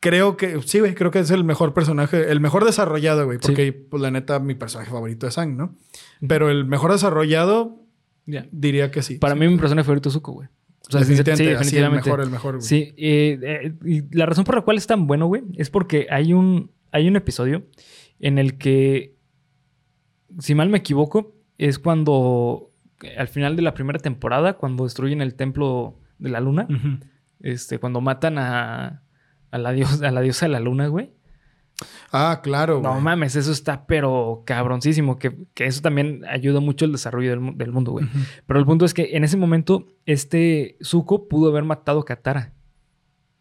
creo que, sí, güey, creo que es el mejor personaje, el mejor desarrollado, güey, porque pues la neta mi personaje favorito es Sang, ¿no? Pero el mejor desarrollado, diría que sí. Para mí mi personaje favorito es Zuko, güey. O sea, definitivamente, sí, así, el mejor, el mejor, güey. Sí, eh, eh, y la razón por la cual es tan bueno, güey, es porque hay un, hay un episodio en el que, si mal me equivoco, es cuando, al final de la primera temporada, cuando destruyen el templo de la luna, este, cuando matan a, a, la, diosa, a la diosa de la luna, güey. Ah, claro, No güey. mames, eso está pero cabroncísimo, que, que eso también ayuda mucho el desarrollo del, mu- del mundo, güey. Pero el punto es que en ese momento, este Zuko pudo haber matado a Katara.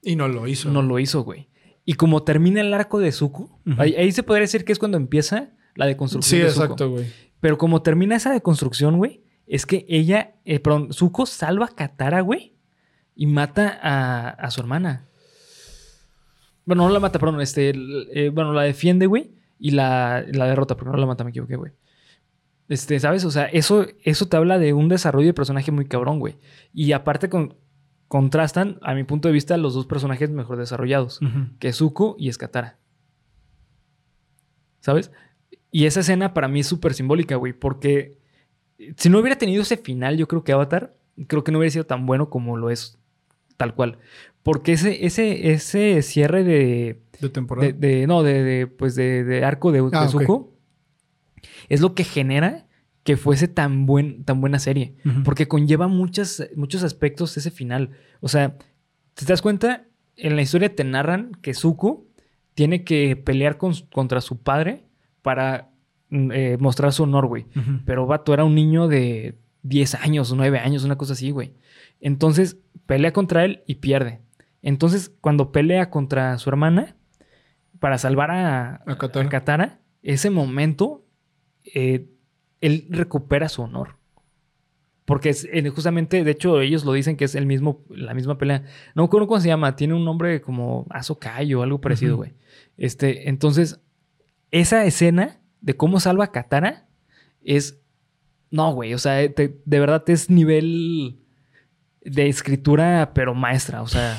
Y no lo hizo. No lo hizo, güey. Y como termina el arco de Zuko, ahí, ahí se podría decir que es cuando empieza la deconstrucción Sí, de Zuko. exacto, güey. Pero como termina esa deconstrucción, güey, es que ella, eh, perdón, Zuko salva a Katara, güey, y mata a, a su hermana. Bueno, no la mata, perdón, este, eh, bueno, la defiende, güey, y la, la derrota, porque no la mata, me equivoqué, güey. Este, ¿sabes? O sea, eso, eso te habla de un desarrollo de personaje muy cabrón, güey. Y aparte con, contrastan, a mi punto de vista, los dos personajes mejor desarrollados, que es Zuko y es Katara. ¿Sabes? Y esa escena para mí es súper simbólica, güey, porque si no hubiera tenido ese final, yo creo que Avatar, creo que no hubiera sido tan bueno como lo es tal cual. Porque ese, ese, ese cierre de, De temporada. de, de- no, de, de, pues de, de arco de, Ah. Zuko es lo que genera que fuese tan, buen, tan buena serie. Porque conlleva muchas, muchos aspectos ese final. O sea, ¿te das cuenta? En la historia te narran que Zuko tiene que pelear con- contra su padre para mm, eh, mostrar su honor, güey. Ujú. Pero Vato era un niño de 10 años, 9 años, una cosa así, güey. Entonces pelea contra él y pierde. Entonces, cuando pelea contra su hermana para salvar a, A Katara. a Katara, ese momento eh, él recupera su honor. Porque es justamente, de hecho, ellos lo dicen que es el mismo, la misma pelea. No me acuerdo cómo se llama, tiene un nombre como Azokai o algo parecido, güey. Este, entonces, esa escena de cómo salva a Katara es. No, güey. O sea, te- de verdad es nivel de escritura, pero maestra. O sea,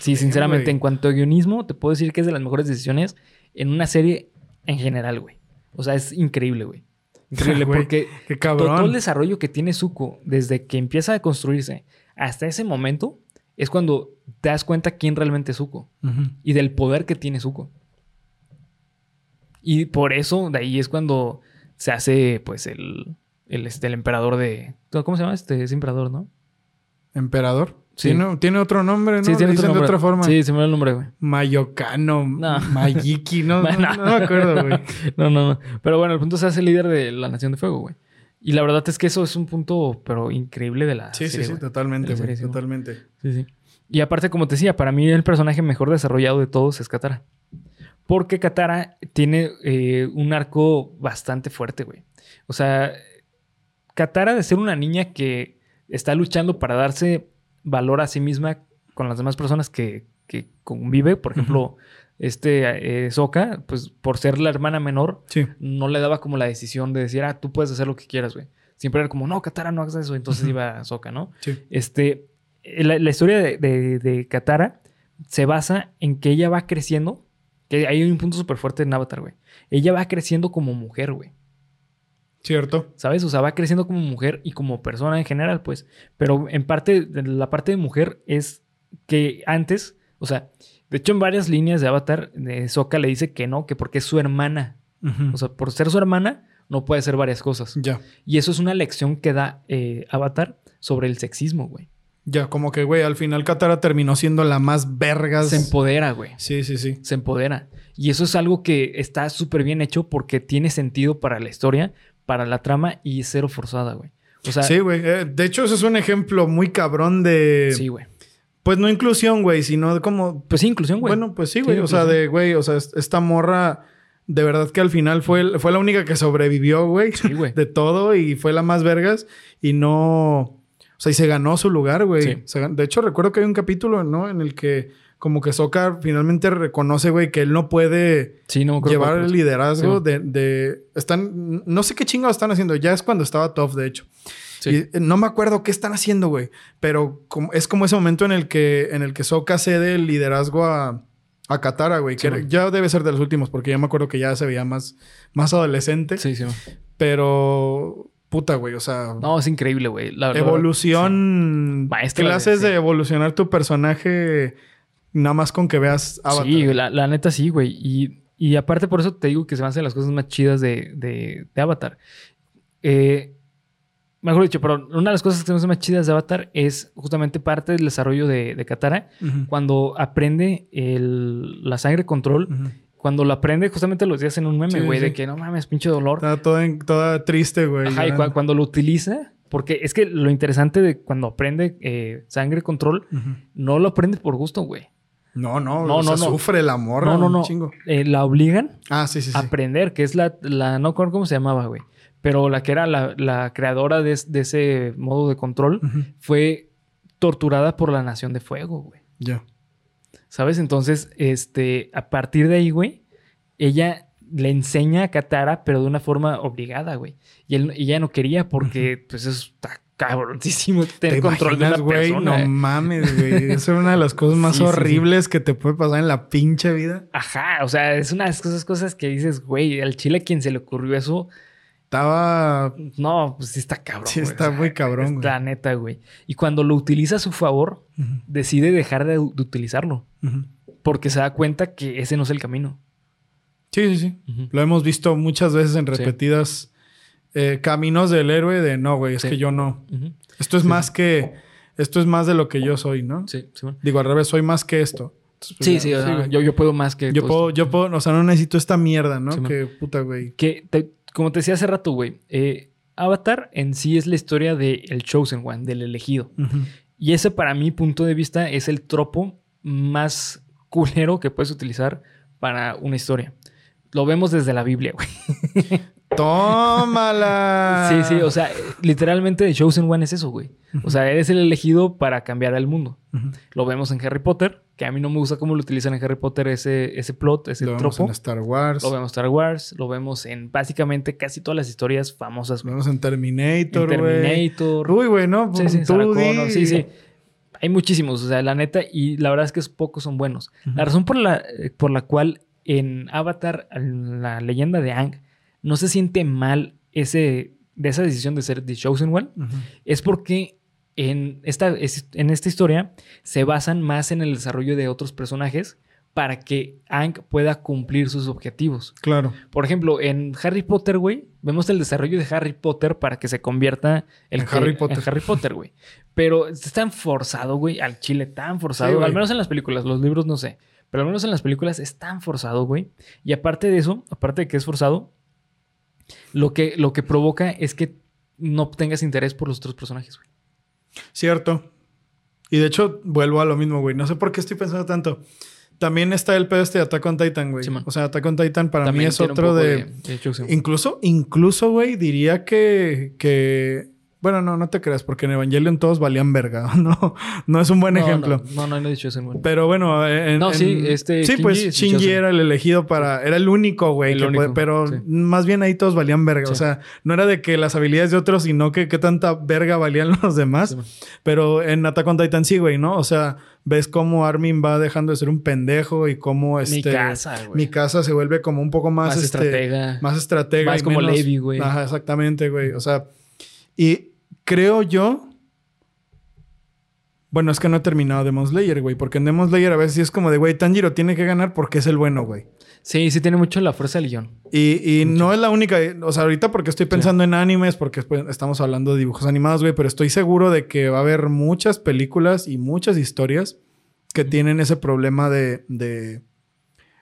sí, sinceramente, en cuanto a guionismo, te puedo decir que es de las mejores decisiones en una serie en general, güey. O sea, es increíble, güey. Increíble, Güey, porque Qué todo, el desarrollo que tiene Zuko desde que empieza a construirse hasta ese momento es cuando te das cuenta quién realmente es Zuko y del poder que tiene Zuko. Y por eso, de ahí es cuando se hace, pues, el, el, este, el emperador de... ¿Cómo se llama? Este es emperador, ¿no? Emperador. Sí. Tiene, tiene otro nombre, ¿no? Sí, tiene otro nombre. de otra forma. Sí, se me da el nombre, güey. Mayocano, No. Mayiki, no, no, No. no me acuerdo, güey. No, no, no. Pero bueno, el punto se hace líder de la Nación de Fuego, güey. Y la verdad es que eso es un punto, pero increíble de la Sí, sí, sí, totalmente, güey. Totalmente. Sí, sí. Y aparte, como te decía, para mí el personaje mejor desarrollado de todos es Katara. Porque Katara tiene eh, un arco bastante fuerte, güey. O sea, Katara de ser una niña que está luchando para darse valor a sí misma con las demás personas que, que convive, por ejemplo, este eh, Sokka, pues por ser la hermana menor, Sí. no le daba como la decisión de decir, ah, tú puedes hacer lo que quieras, güey. Siempre era como, no, Katara, no hagas eso. Entonces iba Sokka, ¿no? Sí. Este, la, la historia de, de, de Katara se basa en que ella va creciendo, que hay un punto súper fuerte en Avatar, güey. Ella va creciendo como mujer, güey. Cierto. ¿Sabes? O sea, va creciendo como mujer y como persona en general, pues. Pero en parte, la parte de mujer es que antes, o sea, de hecho en varias líneas de Avatar, de Sokka le dice que no, que porque es su hermana. O sea, por ser su hermana, no puede hacer varias cosas. ya. Y eso es una lección que da eh, Avatar sobre el sexismo, güey. Ya, como que, güey, al final Katara terminó siendo la más vergas. Se empodera, güey. Sí, sí, sí. Se empodera. Y eso es algo que está súper bien hecho porque tiene sentido para la historia, para la trama y cero forzada, güey. O sea, Sí, güey. Eh, de hecho, ese es un ejemplo muy cabrón de. sí, güey. Pues no inclusión, güey, sino de como. Pues sí, inclusión, güey. Bueno, pues sí, güey. Sí, o sea, de, güey, o sea, es- esta morra. De verdad que al final fue, fue la única que sobrevivió, güey. Sí, güey. De todo y fue la más vergas. Y no. O sea, y se ganó su lugar, güey. Sí. De hecho, recuerdo que hay un capítulo, ¿no? En el que como que Sokka finalmente reconoce, güey, que él no puede Sí, no llevar el liderazgo Sí. de, de- Están... No sé qué chingados están haciendo. Ya es cuando estaba Tough, de hecho. Sí. Y eh, no me acuerdo qué están haciendo, güey. Pero como- es como ese momento en el que, en el que Sokka cede el liderazgo a, a Katara, güey. Sí, que ya debe ser de los últimos, porque ya me acuerdo que ya se veía más, más adolescente. Sí, sí. Pero, puta, güey. O sea, No, es increíble, güey. La verdad, evolución. Maestra de- Clases de, sí. evolucionar tu personaje nada más con que veas Avatar. Sí, la, la neta sí, güey. Y, y aparte por eso te digo que se me hacen las cosas más chidas de, de, de Avatar. Eh, mejor dicho, pero una de las cosas que se me hacen más chidas de Avatar es justamente parte del desarrollo de, de Katara. Cuando aprende el- la sangre control, cuando lo aprende, justamente lo decías en un meme, güey, sí. de que no mames, pinche dolor. Toda, triste, güey. Ajá, y cuando lo utiliza, porque es que lo interesante de cuando aprende eh, sangre control, no lo aprende por gusto, güey. No, no, No, o sea, no, no. sufre la morra. No, no, no. Chingo. Eh, la obligan Ah, sí, sí, sí. a aprender, que es la, la no recuerdo cómo se llamaba, güey. Pero la que era la, la creadora de, es- de ese modo de control fue torturada por la Nación de Fuego, güey. Ya. ¿Sabes? Entonces, este, a partir de ahí, güey, ella le enseña a Katara, pero de una forma obligada, güey. Y, él, y ella no quería porque, pues, eso está cabroncísimo tener ¿Te control de una imaginas, persona. No mames, güey. Eso es una de las cosas más Sí, sí, sí. horribles que te puede pasar en la pinche vida. Ajá, o sea, es una de esas cosas, que dices, güey, al chile a quien se le ocurrió eso, Estaba... no, pues sí está cabrón. Sí, está muy cabrón, es. La neta, güey. Y cuando lo utiliza a su favor, decide dejar de, de utilizarlo. Porque se da cuenta que ese no es el camino. Sí, sí, sí. Lo hemos visto muchas veces en repetidas eh, caminos del héroe de no, güey, es Sí. que yo no. Esto es Sí. más que... Esto es más de lo que yo soy, ¿no? Sí, sí, bueno. Digo, al revés, soy más que esto. Entonces, pues, Sí, ya, sí, o sea, yo, yo puedo más que Yo puedo, esto. yo puedo, o sea, no necesito esta mierda, ¿no? Sí, man. que puta, güey. Que, te- como te decía hace rato, güey, eh, Avatar en sí es la historia del Chosen One, del elegido. Y ese, para mi punto de vista, es el tropo más culero que puedes utilizar para una historia. Lo vemos desde la Biblia, güey. ¡Tómala! Sí, sí, o sea, literalmente The Chosen One es eso, güey. O sea, eres el elegido para cambiar al mundo. Lo vemos en Harry Potter, que a mí no me gusta cómo lo utilizan en Harry Potter ese, ese plot, ese Lo vemos tropo. en Star Wars. Lo vemos en Star Wars, lo vemos en básicamente casi todas las historias famosas, Lo vemos en Terminator, güey. Terminator. Uy, güey, ¿no? Sí, sí. Hay muchísimos, o sea, la neta, y la verdad es que pocos son buenos. La razón por la, por la cual en Avatar, en la leyenda de Ang, no se siente mal ese, de esa decisión de ser The Chosen One, es porque en esta, es- en esta historia se basan más en el desarrollo de otros personajes para que Hank pueda cumplir sus objetivos. Claro. Por ejemplo, en Harry Potter, güey, vemos el desarrollo de Harry Potter para que se convierta el En que- Harry Potter. en Harry Potter, güey. Pero es tan forzado, güey, al chile tan forzado. Sí, al menos en las películas, los libros no sé. Pero al menos en las películas es tan forzado, güey. Y aparte de eso, aparte de que es forzado, lo que, lo que provoca es que no tengas interés por los otros personajes, güey. Cierto. Y de hecho, vuelvo a lo mismo, güey. No sé por qué estoy pensando tanto. También está el pedo este de Attack on Titan, güey. Sí, o sea, Attack on Titan para mí es otro de... de Chosen. Incluso, incluso, güey, diría que, que... Bueno, no, no te creas, porque en Evangelion todos valían verga. No, no es un buen No, ejemplo. No, no, no, he dicho eso, güey. Pero bueno, en, No, en- sí, este, Sí, Shinji pues es Shinji era el elegido para... Era el único, güey. Pero sí. más bien ahí todos valían verga. Sí. O sea, no era de que las habilidades de otros, sino que qué tanta verga valían los demás. Sí. Pero en Attack on Titan sí, güey, ¿no? O sea, ves cómo Armin va dejando de ser un pendejo y cómo este... Mi casa, güey. Mi casa se vuelve como un poco más... Más este, estratega. Más estratega. Más y como menos- Levi, güey. Ajá, exactamente, güey. O sea, y creo yo... Bueno, es que no he terminado Demon Slayer, güey. Porque en Demon Slayer a veces sí es como de, güey, Tanjiro tiene que ganar porque es el bueno, güey. Sí, sí tiene mucho la fuerza del guion. Y, y no es la única, o sea, ahorita porque estoy pensando en animes, porque estamos hablando de dibujos animados, güey, pero estoy seguro de que va a haber muchas películas y muchas historias que tienen ese problema de, de...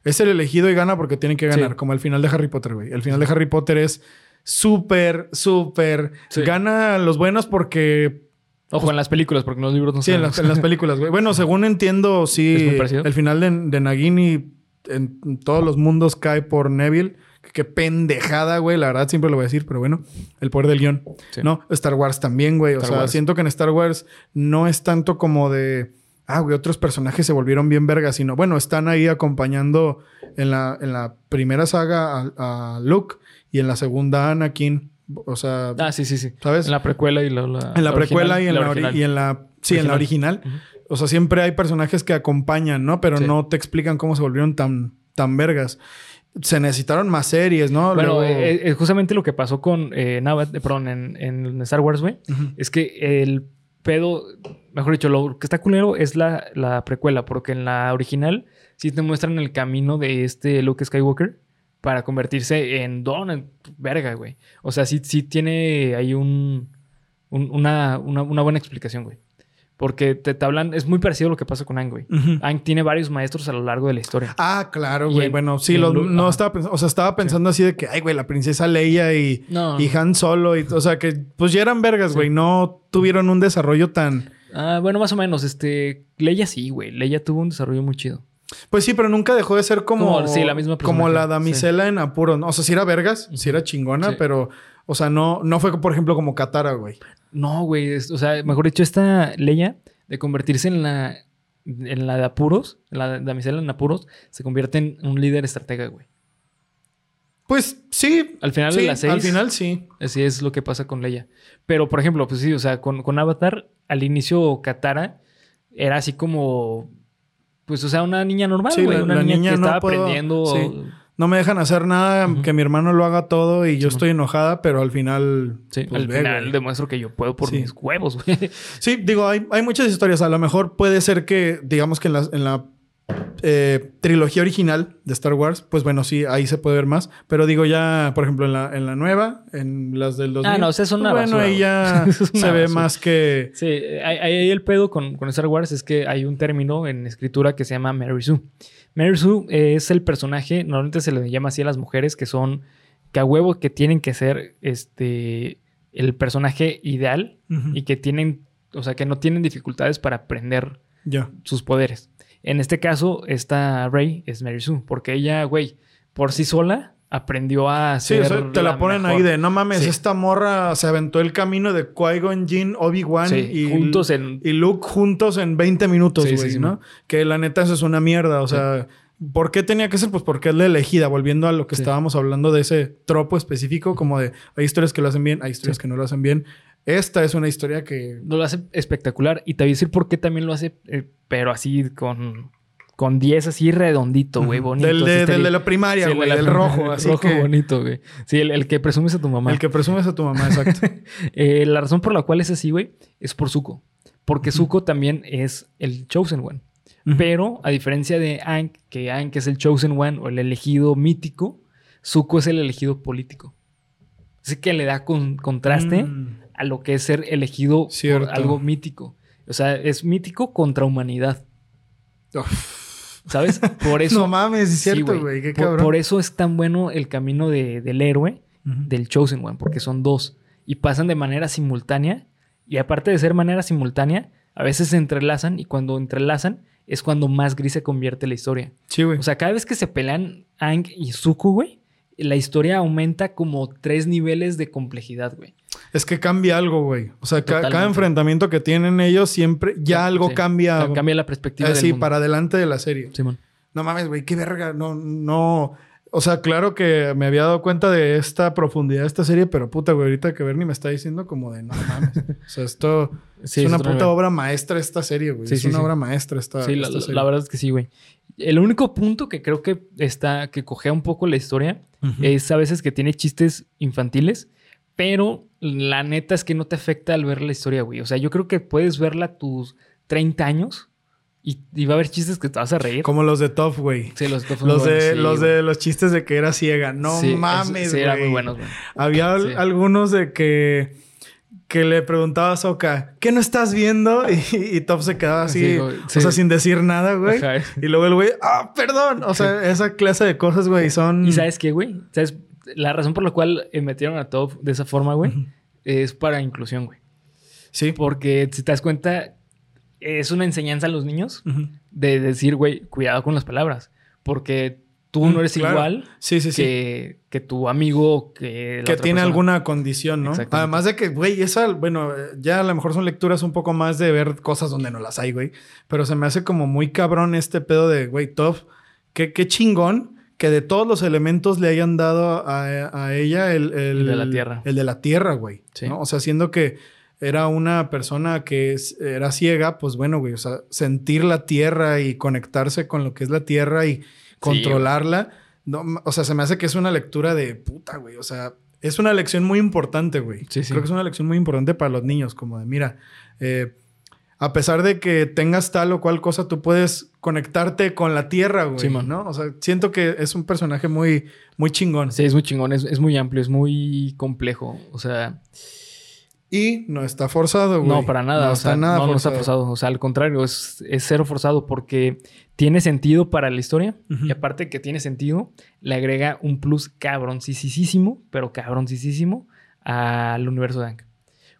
Es el elegido y gana porque tienen que ganar, Sí. como el final de Harry Potter, güey. El final de Harry Potter es súper, súper... Sí. Gana los buenos porque Ojo, en las películas, porque en los libros no Sí, en las, en las películas, güey. Bueno, según entiendo, ¿Es sí, el final de, de Nagini en, todos los mundos cae por Neville. Qué pendejada, güey. La verdad siempre lo voy a decir, pero bueno, el poder del guion. Sí. No, Star Wars también, güey. O sea, Wars. siento que en Star Wars no es tanto como de, ah, güey, otros personajes se volvieron bien vergas, sino, bueno, están ahí acompañando en la, en la primera saga a, a Luke y en la segunda Anakin. O sea, Ah, sí, sí, sí. ¿sabes? En la precuela y la, la- En la, precuela original, y en la, original. y en la sí, en la original. O sea, siempre hay personajes que acompañan, ¿no? Pero Sí. no te explican cómo se volvieron tan, tan vergas. Se necesitaron más series, ¿no? Bueno, Luego- eh, eh, justamente lo que pasó con eh, eh, perdón, en, en Star Wars, güey, es que el pedo, mejor dicho, lo que está culero es la, la precuela, porque en la original sí te muestran el camino de este Luke Skywalker para convertirse en Don, en verga, güey. O sea, sí, sí tiene ahí un, un- una, una, una buena explicación, güey. Porque te, te hablan, es muy parecido a lo que pasa con Aang, güey. Ujú. Aang tiene varios maestros a lo largo de la historia. Ah, claro, güey. en- Bueno, sí, no ajá. estaba pensando, o sea, estaba pensando así de que, ay, güey, la princesa Leia y, No. y Han Solo, y, o sea, que pues ya eran vergas, Sí. güey. No tuvieron un desarrollo tan. Ah, bueno, más o menos. Este, Leia sí, güey. Leia tuvo un desarrollo muy chido. Pues sí, pero nunca dejó de ser como. Como, sí, la misma Como la damisela en apuro. ¿no? O sea, sí era vergas, sí era chingona, Sí. pero, o sea, no, no fue, por ejemplo, como Katara, güey. No, güey. es- O sea, mejor dicho, esta Leia de convertirse en la, en la de apuros, en la damisela en apuros, se convierte en un líder estratega, güey. Pues sí. Al final sí, de la seis. Al final sí. Así es lo que pasa con Leia. Pero, por ejemplo, pues sí, o sea, con, con Avatar, al inicio Katara era así como. Pues, o sea, una niña normal, Sí, güey. una la niña, niña que no estaba puedo- aprendiendo. sí. No me dejan hacer nada, Ujú. que mi hermano lo haga todo y yo estoy enojada, pero al final. Sí, pues, al ve, final güey. demuestro que yo puedo por mis huevos, güey. Sí, digo, hay, hay muchas historias. A lo mejor puede ser que, digamos que en la, en la eh, trilogía original de Star Wars, pues bueno, sí, ahí se puede ver más. Pero digo, ya, por ejemplo, en la, en la nueva, en las del 2000. Ah, no, o sea, es una pues bueno, ahí ya se ve más que. Sí, ahí el pedo con, con Star Wars es que hay un término en escritura que se llama Mary Sue. Mary Sue es el personaje, normalmente se le llama así a las mujeres que son, que a huevo que tienen que ser este, el personaje ideal y que tienen, o sea, que no tienen dificultades para aprender sus poderes. En este caso, esta Rey es Mary Sue, porque ella, güey, por sí sola aprendió a Sí, ser o sea, te la, ponen mejor. ahí de no mames, Sí. esta morra se aventó el camino de Qui-Gon Jinn, Obi-Wan Sí, y, juntos en y Luke juntos en 20 minutos, güey, sí, sí, ¿no? man. Que la neta eso es una mierda, o sea, ¿por qué tenía que ser? Pues porque es la elegida, volviendo a lo que estábamos hablando de ese tropo específico, como de hay historias que lo hacen bien, hay historias que no lo hacen bien. Esta es una historia que... lo hace espectacular. Y te voy a decir por qué también lo hace, eh, pero así con, con 10 así redondito, güey, bonito. Del de, del la primaria, Sí, güey, la del rojo, el así rojo que... bonito, güey. Sí, el, el que presumes a tu mamá. El que presumes a tu mamá, exacto. Eh, la razón por la cual es así, güey, es por Zuko. Porque Zuko también es el Chosen One. Pero a diferencia de Aang, que Aang es el Chosen One o el elegido mítico, Zuko es el elegido político. Así que le da con, contraste Mm. A lo que es ser elegido Cierto. por algo mítico. O sea, es mítico contra humanidad. Uf. ¿Sabes? Por eso. no mames, es cierto, güey. Qué Por- cabrón. Por, eso es tan bueno el camino de- del héroe, del Chosen One, porque son dos. Y pasan de manera simultánea. Y aparte de ser manera simultánea, a veces se entrelazan. Y cuando entrelazan, es cuando más gris se convierte la historia. Sí, güey. O sea, cada vez que se pelean Aang y Zuko, güey, la historia aumenta como tres niveles de complejidad, güey. es que cambia algo, güey. O sea, ca- cada enfrentamiento que tienen ellos siempre ya algo Sí. cambia. Ca- Cambia la perspectiva eh, del sí, mundo. para adelante de la serie. Simón. No mames, güey, qué verga. No, no. O sea, claro que me había dado cuenta de esta profundidad de esta serie, pero puta, güey, ahorita que Bernie me está diciendo como de no mames. O sea, esto Sí, es una puta nivel. obra maestra esta serie, güey. Sí, es una obra maestra esta, Sí, la, esta la- serie. la verdad es que sí, güey. El único punto que creo que está, que cogea un poco la historia es a veces que tiene chistes infantiles, pero la neta es que no te afecta al ver la historia, güey. O sea, yo creo que puedes verla a tus 30 años y, y va a haber chistes que te vas a reír. Como los de Top, güey. Sí, los, son Los de, buenos, sí, los güey. de los chistes de que era ciega. No Sí, mames, es- Sí, eran muy güey. buenos, güey. Había al- algunos de que, que le preguntaba a Soka, ¿qué no estás viendo? Y, y Top se quedaba así, Sí, güey, sí. o sea, sin decir nada, güey. Ajá. Y luego el güey, ah, perdón. O sea, esa clase de cosas, güey, son. ¿Y sabes qué, güey? ¿Sabes? La razón por la cual eh, metieron a Top de esa forma, güey, es para inclusión, güey. Sí. Porque si te das cuenta, es una enseñanza a los niños de decir, güey, cuidado con las palabras. Porque tú Mm, no eres claro. igual Sí, sí, sí. que, que tu amigo, que la que otra tiene persona. alguna condición, ¿no? Además de que, güey, esa, bueno, ya a lo mejor son lecturas un poco más de ver cosas donde no las hay, güey. Pero se me hace como muy cabrón este pedo de, güey, Top, qué, qué chingón que de todos los elementos le hayan dado a, a ella el, el- El de la tierra. El de la tierra, güey. Sí. ¿no? O sea, siendo que era una persona que era ciega, pues bueno, güey, o sea, sentir la tierra y conectarse con lo que es la tierra y controlarla. no, o sea, se me hace que es una lectura de puta, güey. O sea, es una lección muy importante, güey. Sí, sí. Creo que es una lección muy importante para los niños, como de, mira, eh, a pesar de que tengas tal o cual cosa, tú puedes conectarte con la tierra, güey, Sí, man. ¿no? O sea, siento que es un personaje muy, muy chingón. Sí, es muy chingón, es, es muy amplio, es muy complejo. O sea, Y no está forzado, güey. no, para nada. No o está sea, nada no, no forzado. está forzado. O sea, al contrario, es, es cero forzado porque tiene sentido para la historia. Y aparte que tiene sentido, le agrega un plus cabroncísimo, pero cabroncísimo al universo de Aang.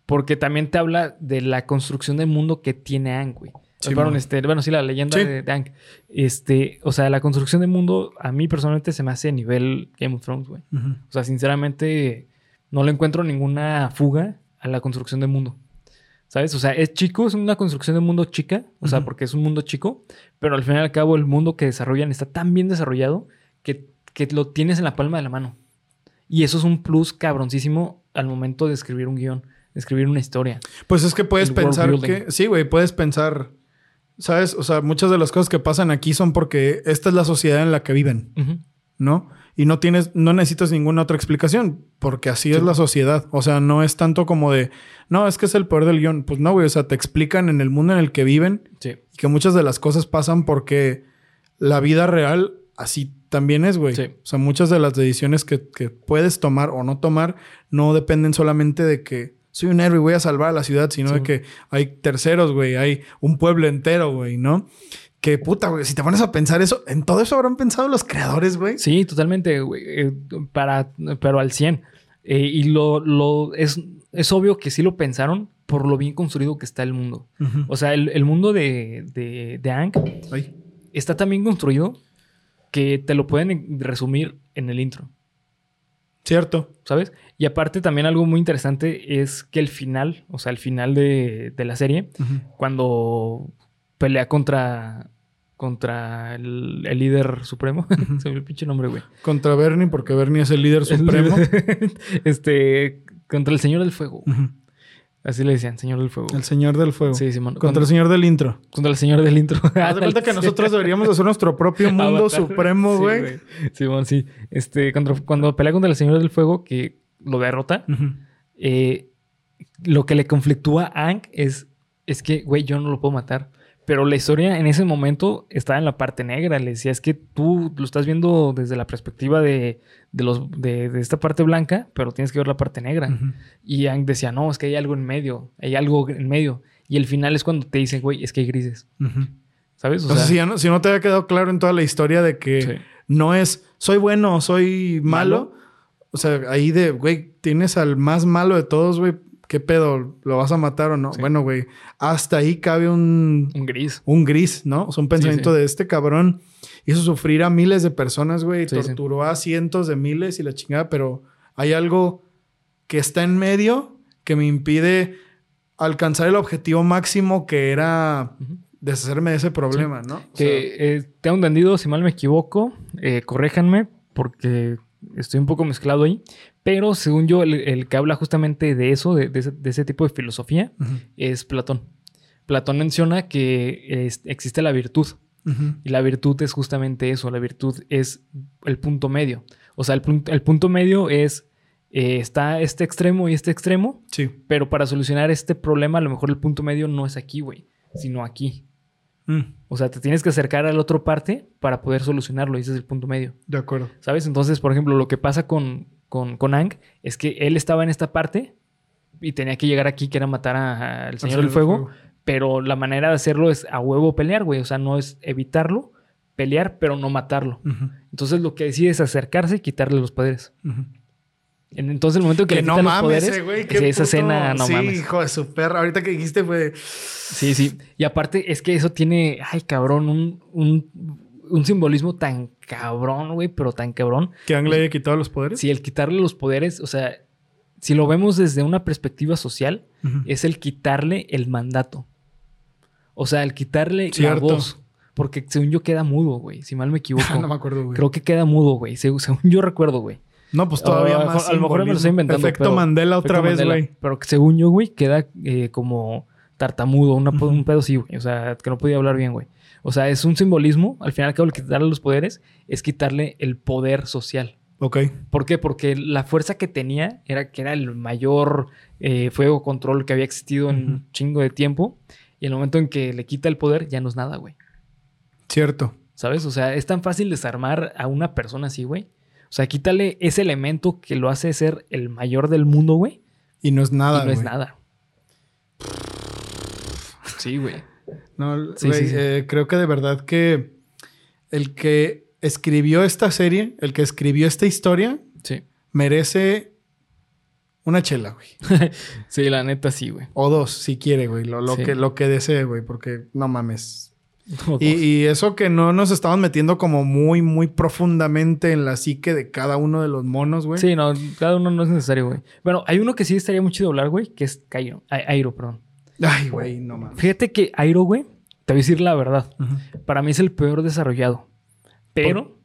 Porque también te habla de la construcción del mundo que tiene Aang, güey. Sí, bueno, este, bueno, sí, la leyenda Sí. de, de Aang. Este, o sea, la construcción del mundo a mí personalmente se me hace a nivel Game of Thrones, güey. O sea, sinceramente, no le encuentro ninguna fuga a la construcción del mundo. ¿Sabes? O sea, es chico, es una construcción de mundo chica, o sea, porque es un mundo chico, pero al fin y al cabo el mundo que desarrollan está tan bien desarrollado que, que lo tienes en la palma de la mano. Y eso es un plus cabroncísimo al momento de escribir un guion, de escribir una historia. Pues es que puedes El pensar que... Sí, güey, puedes pensar... ¿Sabes? O sea, muchas de las cosas que pasan aquí son porque esta es la sociedad en la que viven. ¿no? Y no tienes, no necesitas ninguna otra explicación, porque así es la sociedad. O sea, no es tanto como de, no, es que es el poder del guion. Pues no, güey, o sea, te explican en el mundo en el que viven Sí. y que muchas de las cosas pasan porque la vida real así también es, güey. Sí. O sea, muchas de las decisiones que, que puedes tomar o no tomar no dependen solamente de que soy un héroe y voy a salvar a la ciudad, sino de que hay terceros, güey, hay un pueblo entero, güey, ¿no? Que puta, güey, si te pones a pensar eso, en todo eso habrán pensado los creadores, güey. Sí, totalmente, güey. eh, para, pero al 100. Eh, y lo, lo es, es obvio que sí lo pensaron por lo bien construido que está el mundo. O sea, el, el mundo de, de, de Aang Ay. está tan bien construido que te lo pueden resumir en el intro, Cierto. ¿sabes? Y aparte también algo muy interesante es que el final, o sea, el final de, de la serie, cuando pelea contra, contra el, el líder supremo, se me el pinche nombre, güey. Contra Bernie, porque Bernie es el líder supremo. este, contra el Señor del Fuego. Así le decían, Señor del Fuego. El señor del fuego. Sí, Simón. Contra el señor del intro. contra el Señor del intro. Haz de cuenta que nosotros deberíamos hacer nuestro propio mundo Avatar. supremo, Sí, güey. Simón, sí. Este, contra- cuando pelea contra el Señor del Fuego, que lo derrota, eh, lo que le conflictúa a Aang es, es que, güey, yo no lo puedo matar. Pero la historia en ese momento estaba en la parte negra. Le decía, es que tú lo estás viendo desde la perspectiva de, de los, de, de esta parte blanca, pero tienes que ver la parte negra. Y Ang decía, no, es que hay algo en medio, hay algo en medio. Y el final es cuando te dicen, güey, es que hay grises. ¿Sabes? O Entonces, sea, si, ya no, si no te había quedado claro en toda la historia de que Sí. no es soy bueno o soy malo, o sea, ahí de, güey, tienes al más malo de todos, güey, ¿qué pedo? ¿Lo vas a matar o no? Sí. Bueno, güey, hasta ahí cabe un, un gris. un gris, ¿no? O sea, un pensamiento sí. de este cabrón hizo sufrir a miles de personas, güey, torturó a cientos de miles y la chingada, pero hay algo que está en medio que me impide alcanzar el objetivo máximo que era deshacerme de ese problema, ¿no? O sea, Que eh, tengo entendido, si mal me equivoco, eh, corréjanme porque estoy un poco mezclado ahí. Pero según yo, el, el que habla justamente de eso, de, de ese, de ese tipo de filosofía, es Platón. Platón menciona que es- existe la virtud. Y la virtud es justamente eso. La virtud es el punto medio. O sea, el, punto- el punto medio es... eh, está este extremo y este extremo. Sí. Pero para solucionar este problema, a lo mejor el punto medio no es aquí, güey. Sino aquí. Mm, O sea, te tienes que acercar a la otra parte para poder solucionarlo. Y ese es el punto medio. de acuerdo. ¿Sabes? Entonces, por ejemplo, lo que pasa con, con, con Ang es que él estaba en esta parte y tenía que llegar aquí, que era matar al Señor del Fuego. Pero la manera de hacerlo es a huevo pelear, güey. O sea, no es evitarlo, pelear, pero no matarlo. Entonces, lo que decide es acercarse y quitarle los poderes. Entonces, el momento que, Que le no los poderes, eh, güey. esa puto- escena, no sí, mames. hijo de su perra. Ahorita que dijiste fue... Sí, sí. Y aparte es que eso tiene, ay, cabrón, un, un, un simbolismo tan cabrón, güey, pero tan cabrón. Que Ang le haya quitado los poderes. Si el quitarle los poderes, o sea, si lo vemos desde una perspectiva social, es el quitarle el mandato. O sea, el quitarle Cierto. la voz. Porque según yo queda mudo, güey. Si mal me equivoco. no me acuerdo, güey. Creo que queda mudo, güey. Según, yo recuerdo, güey. No, pues todavía lo más. mejor- a lo mejor me lo estoy inventando. Efecto pero- Mandela otra Efecto vez, güey. Pero que según yo, güey, queda eh, como tartamudo, una, un pedo así, güey. O sea, que no podía hablar bien, güey. O sea, es un simbolismo. Al final, al quitarle los poderes es quitarle el poder social. Ok. ¿Por qué? Porque la fuerza que tenía era que era el mayor eh, fuego control que había existido en un chingo de tiempo. Y en el momento en que le quita el poder, ya no es nada, güey. Cierto. ¿Sabes? O sea, es tan fácil desarmar a una persona así, güey. O sea, quítale ese elemento que lo hace ser el mayor del mundo, güey. Y no es nada, y no es nada. Sí, güey. No, Sí, güey, sí, sí. eh, creo que de verdad que el que escribió esta serie, el que escribió esta historia, Sí. merece una chela, güey. Sí, la neta sí, güey. O dos, si quiere, güey. Lo, lo que, lo que desee, güey. Porque no mames. Y, y eso que no nos estamos metiendo como muy, muy profundamente en la psique de cada uno de los monos, güey. Sí, no, cada uno no es necesario, güey. Bueno, hay uno que sí estaría muy chido hablar, güey, que es Cairo. Ai- Airo, perdón. Ay, güey, no mames. Fíjate que Airo, güey, te voy a decir la verdad. Para mí es el peor desarrollado. Pero,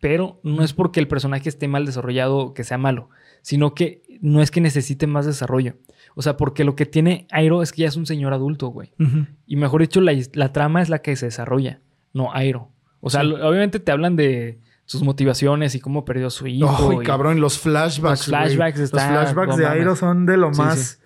pero no es porque el personaje esté mal desarrollado o que sea malo, sino que no es que necesite más desarrollo. O sea, porque lo que tiene Airo es que ya es un señor adulto, güey. Y mejor dicho, la, la trama es la que se desarrolla, no Airo. O sea, Sí. lo- obviamente te hablan de sus motivaciones y cómo perdió a su hijo. Ay, y- cabrón, los flashbacks. Los flashbacks están- Los flashbacks de. Airo son de lo Sí, más.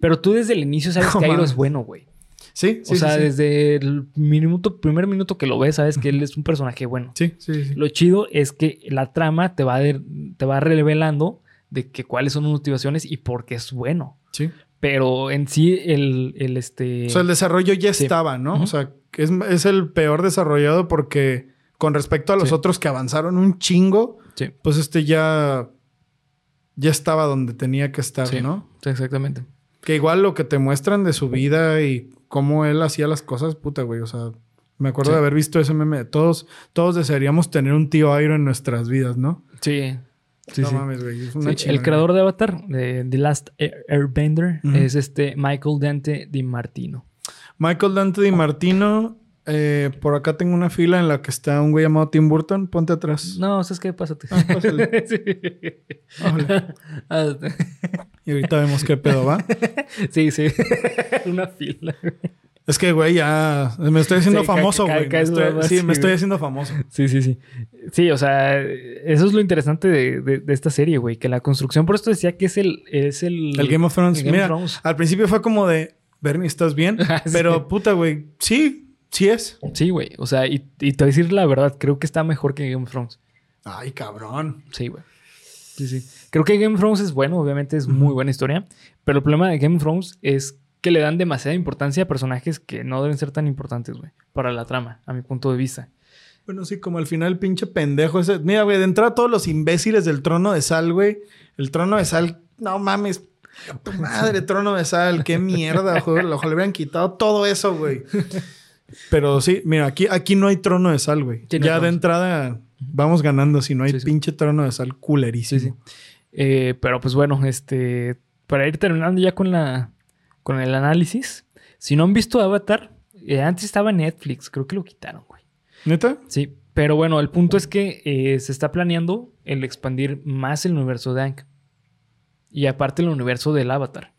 Pero tú desde el inicio sabes que Airo es bueno, güey. Sí, sí, o sea, sí, sí. desde el minuto, primer minuto que lo ves, sabes que él es un personaje bueno. Sí, sí, sí. Lo chido es que la trama te va, de- te va revelando de que cuáles son sus motivaciones y por qué es bueno. Sí. Pero en sí, el, el este. O sea, el desarrollo ya Sí. estaba, ¿no? O sea, es, es el peor desarrollado porque con respecto a los otros que avanzaron un chingo, pues este ya, ya estaba donde tenía que estar. ¿no? Sí, exactamente. Que igual lo que te muestran de su vida y cómo él hacía las cosas, puta, güey. O sea, me acuerdo Sí. de haber visto ese meme. Todos, todos desearíamos tener un tío Airo en nuestras vidas, ¿no? Sí. Sí, no sí. mames, güey. Es una Sí, el creador de Avatar, de The Last Air- Airbender, es este Michael Dante Di Martino. Michael Dante Di Martino. eh, por acá tengo una fila en la que está un güey llamado Tim Burton. Ponte atrás. No, ¿sabes qué? Pásate. Ah, pásale. sí. Ah, Y ahorita vemos qué pedo va. sí, sí. Una fila. Es que, güey, ya me estoy haciendo Sí, famoso, güey. Me caes estoy- más, sí, sí, me estoy haciendo famoso. Sí, sí, sí. Sí, o sea, eso es lo interesante de, de- de esta serie, güey. Que la construcción, por esto decía que es el... Es el, El Game of Thrones. el Game Mira, of Thrones. al principio fue como de, Bernie, ¿estás bien? Sí. Pero puta, güey, sí, sí es. Sí, güey. O sea, y, y te voy a decir la verdad, creo que está mejor que Game of Thrones. Ay, cabrón. Sí, güey. Sí, sí. Creo que Game of Thrones es bueno, obviamente es muy buena historia. Pero el problema de Game of Thrones es que le dan demasiada importancia a personajes que no deben ser tan importantes, güey, para la trama, a mi punto de vista. Bueno, sí, como al final, pinche pendejo ese. Mira, güey, de entrada todos los imbéciles del trono de sal, güey. El trono de sal, no mames. Tu madre, trono de sal, qué mierda, joder. Ojalá le hubieran quitado todo eso, güey. Pero sí, mira, aquí, aquí no hay trono de sal, güey. Sí, ya de entrada vamos ganando si no hay Sí, sí. pinche trono de sal Sí, culerísimo. sí. Eh, pero pues bueno, este, para ir terminando ya con la, con el análisis, si no han visto Avatar, eh, antes estaba en Netflix, creo que lo quitaron, güey. ¿Neta? Sí, pero bueno, el punto es que eh, se está planeando el expandir más el universo de Aang. Y aparte el universo del Avatar.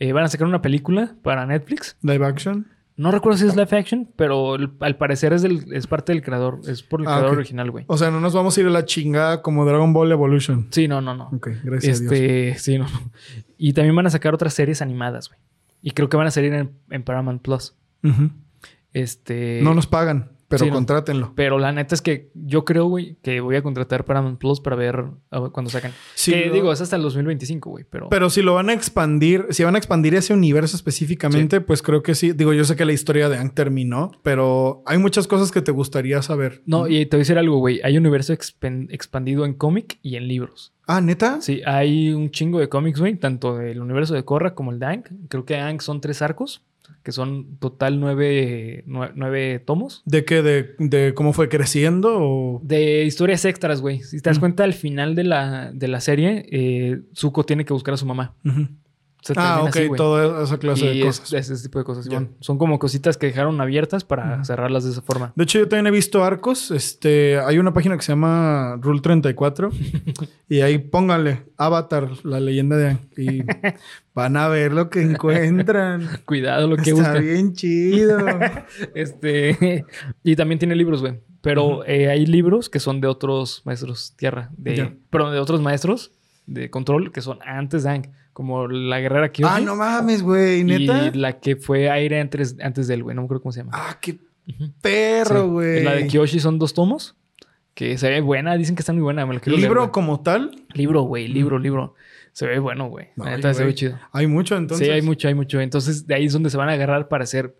Van a sacar una película para Netflix. Live action. No recuerdo si es live action, pero el- al parecer es, del, es parte del creador. Es por el Ah, creador original, güey. O sea, no nos vamos a ir a la chingada como Dragon Ball Evolution. Sí, no, no, no. Ok, gracias a Dios. Este, sí, no. Y también van a sacar otras series animadas, güey. Y creo que van a salir en, en Paramount Plus. Este. No nos pagan, pero sí, no. contrátenlo. Pero la neta es que yo creo, güey, que voy a contratar Paramount Plus para ver a ver cuando sacan. Sí, que lo- digo, es hasta el 2025, güey. Pero, Pero si lo van a expandir, si van a expandir ese universo específicamente, pues creo que sí. Digo, yo sé que la historia de Ang terminó, pero hay muchas cosas que te gustaría saber. No, y te voy a decir algo, güey. Hay universo expandido en cómic y en libros. Ah, ¿neta? Sí, hay un chingo de cómics, güey. Tanto del universo de Korra como el de Aang. Creo que Aang son tres arcos. Que son total nueve, nue- nueve tomos. ¿De qué? ¿De, de cómo fue creciendo? O... De historias extras, güey. Si te das cuenta, al final de la, de la serie, eh, Zuko tiene que buscar a su mamá. Se Ah, ok, toda esa clase y de es- cosas. ese tipo de cosas. Simón. Son como cositas que dejaron abiertas para cerrarlas de esa forma. De hecho, yo también he visto arcos. Este, hay una página que se llama Rule 34 y ahí pónganle Avatar, la leyenda de Ang. Y van a ver lo que encuentran. Cuidado lo que Está buscan. bien chido. Este, y también tiene libros, güey. Pero eh, hay libros que son de otros maestros tierra, de, Ya. perdón, de otros maestros de control que son antes de Aang, como la guerrera Kyoshi ah, no mames, güey, neta. y la que fue aire antes, antes de él, güey. No me acuerdo cómo se llama. Ah, qué perro, Sí. güey. La de Kyoshi son dos tomos. Que se ve buena, dicen que está muy buena. Me leer, ¿Libro como tal? Libro, güey, libro, libro. Se ve bueno, güey. La neta se ve chido. Hay mucho, entonces. Sí, hay mucho, hay mucho. Entonces, de ahí es donde se van a agarrar para hacer.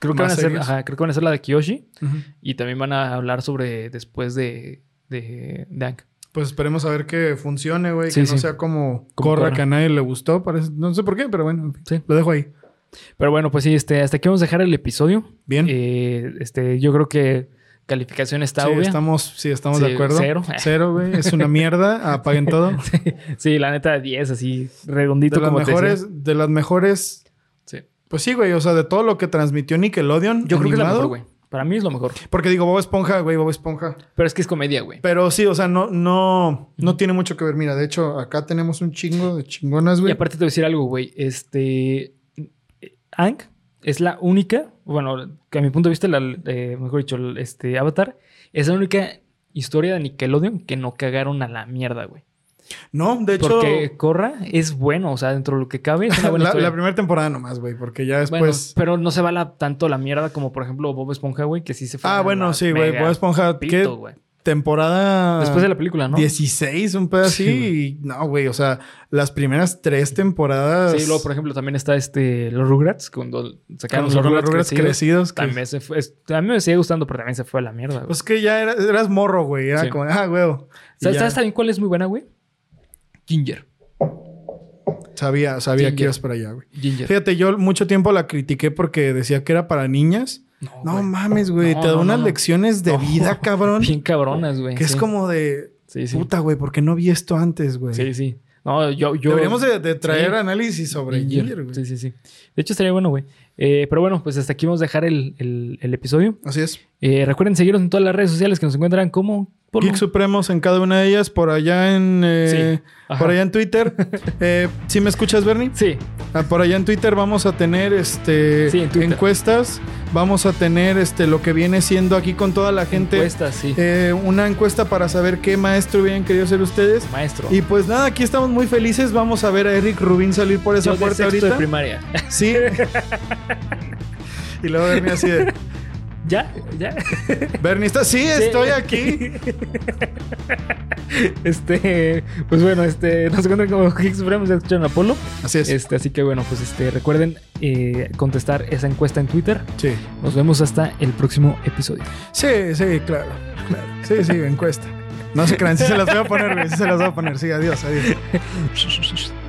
Creo que van ¿Más a hacer, ajá, creo que van a hacer la de Kyoshi. Ujú. Y también van a hablar sobre después de, de, de Aang. Pues esperemos a ver que funcione, güey. Sí, que no sí. sea como, Como Corra, que a nadie le gustó. Parece... No sé por qué, pero bueno, Sí. lo dejo ahí. Pero bueno, pues sí, este, hasta aquí vamos a dejar el episodio. Bien. Eh, este, yo creo que calificación está sí, obvia. estamos, sí, estamos Sí, de acuerdo. cero. Cero, güey. Es una mierda. Apaguen todo. sí, la neta 10, así redondito De las como te decía. mejores, de las mejores. Sí. Pues sí, güey. O sea, de todo lo que transmitió Nickelodeon. Yo creo que es la animado, mejor, güey. Para mí es lo mejor. Porque digo, Bob Esponja, güey, Bob Esponja. Pero es que es comedia, güey. Pero sí, o sea, no, no, no tiene mucho que ver. Mira, de hecho, acá tenemos un chingo de chingonas, Y güey. aparte te voy a decir algo, güey. Este. Aang es la única. Bueno, que a mi punto de vista, la, eh, mejor dicho, el- este Avatar es la única historia de Nickelodeon que no cagaron a la mierda, güey. No, de hecho, Porque Korra es bueno, o sea, dentro de lo que cabe es una buena la, primera temporada nomás, güey, porque ya Bueno, después. pero no se va la, tanto la mierda como, por ejemplo, Bob Esponja, güey, que sí se fue. ah, bueno, sí, güey. Bob Esponja, pito, ¿qué temporada? Después de la película, ¿no? 16, un pedo así. Sí, y no, güey, o sea, las primeras tres temporadas. Sí, luego, por ejemplo, también está este los Rugrats, cuando sacaron los los Rugrats, Rugrats crecidos. crecidos, que- También se fue. a mí me sigue gustando, pero también se fue a la mierda, güey. Pues que ya era- eras morro, güey. Era Sí. como, ah, güey. ¿Sabes, ¿Sabes también cuál es muy buena, güey? Ginger. Sabía, sabía Ginger. que ibas para allá, güey. Ginger. Fíjate, yo mucho tiempo la critiqué porque decía que era para niñas. No güey. mames, güey. No, te da no, unas lecciones de vida, cabrón. Bien cabronas, güey. que es como de Sí, sí. puta, güey, ¿por qué no vi esto antes, güey? Sí, sí. No, yo... yo Deberíamos de, de traer análisis sobre Ginger. Ginger, güey. Sí, sí, sí. De hecho, estaría bueno, güey. Eh, pero bueno, pues hasta aquí vamos a dejar el, el- el episodio. Así es. Eh, recuerden seguirnos en todas las redes sociales que nos encuentran como... Geek Supremos en cada una de ellas, por allá en eh, Sí. Por allá en Twitter. Eh, ¿Sí me escuchas, Bernie? Sí, Ah, por allá en Twitter vamos a tener este Sí, en Twitter. encuestas. Vamos a tener este lo que viene siendo aquí con toda la gente. encuestas, sí. eh, una encuesta para saber qué maestro hubieran querido ser ustedes. Maestro. Y pues nada, aquí estamos muy felices. Vamos a ver a Eric Rubin salir por esa Yo de puerta sexto ahorita. de primaria. Sí. y luego Bernie así de. ¿Ya? ¿Ya? Bernie está, sí, estoy aquí. Este, pues bueno, este, nos encuentran como Geek Supremos, ya escucharon a Polo. Así es. Este, así que bueno, pues este, recuerden eh, contestar esa encuesta en Twitter. Sí. Nos vemos hasta el próximo episodio. Sí, sí, claro. claro. Sí, sí, encuesta. No se crean, sí se las voy a poner. Sí se las voy a poner. Sí, adiós, adiós.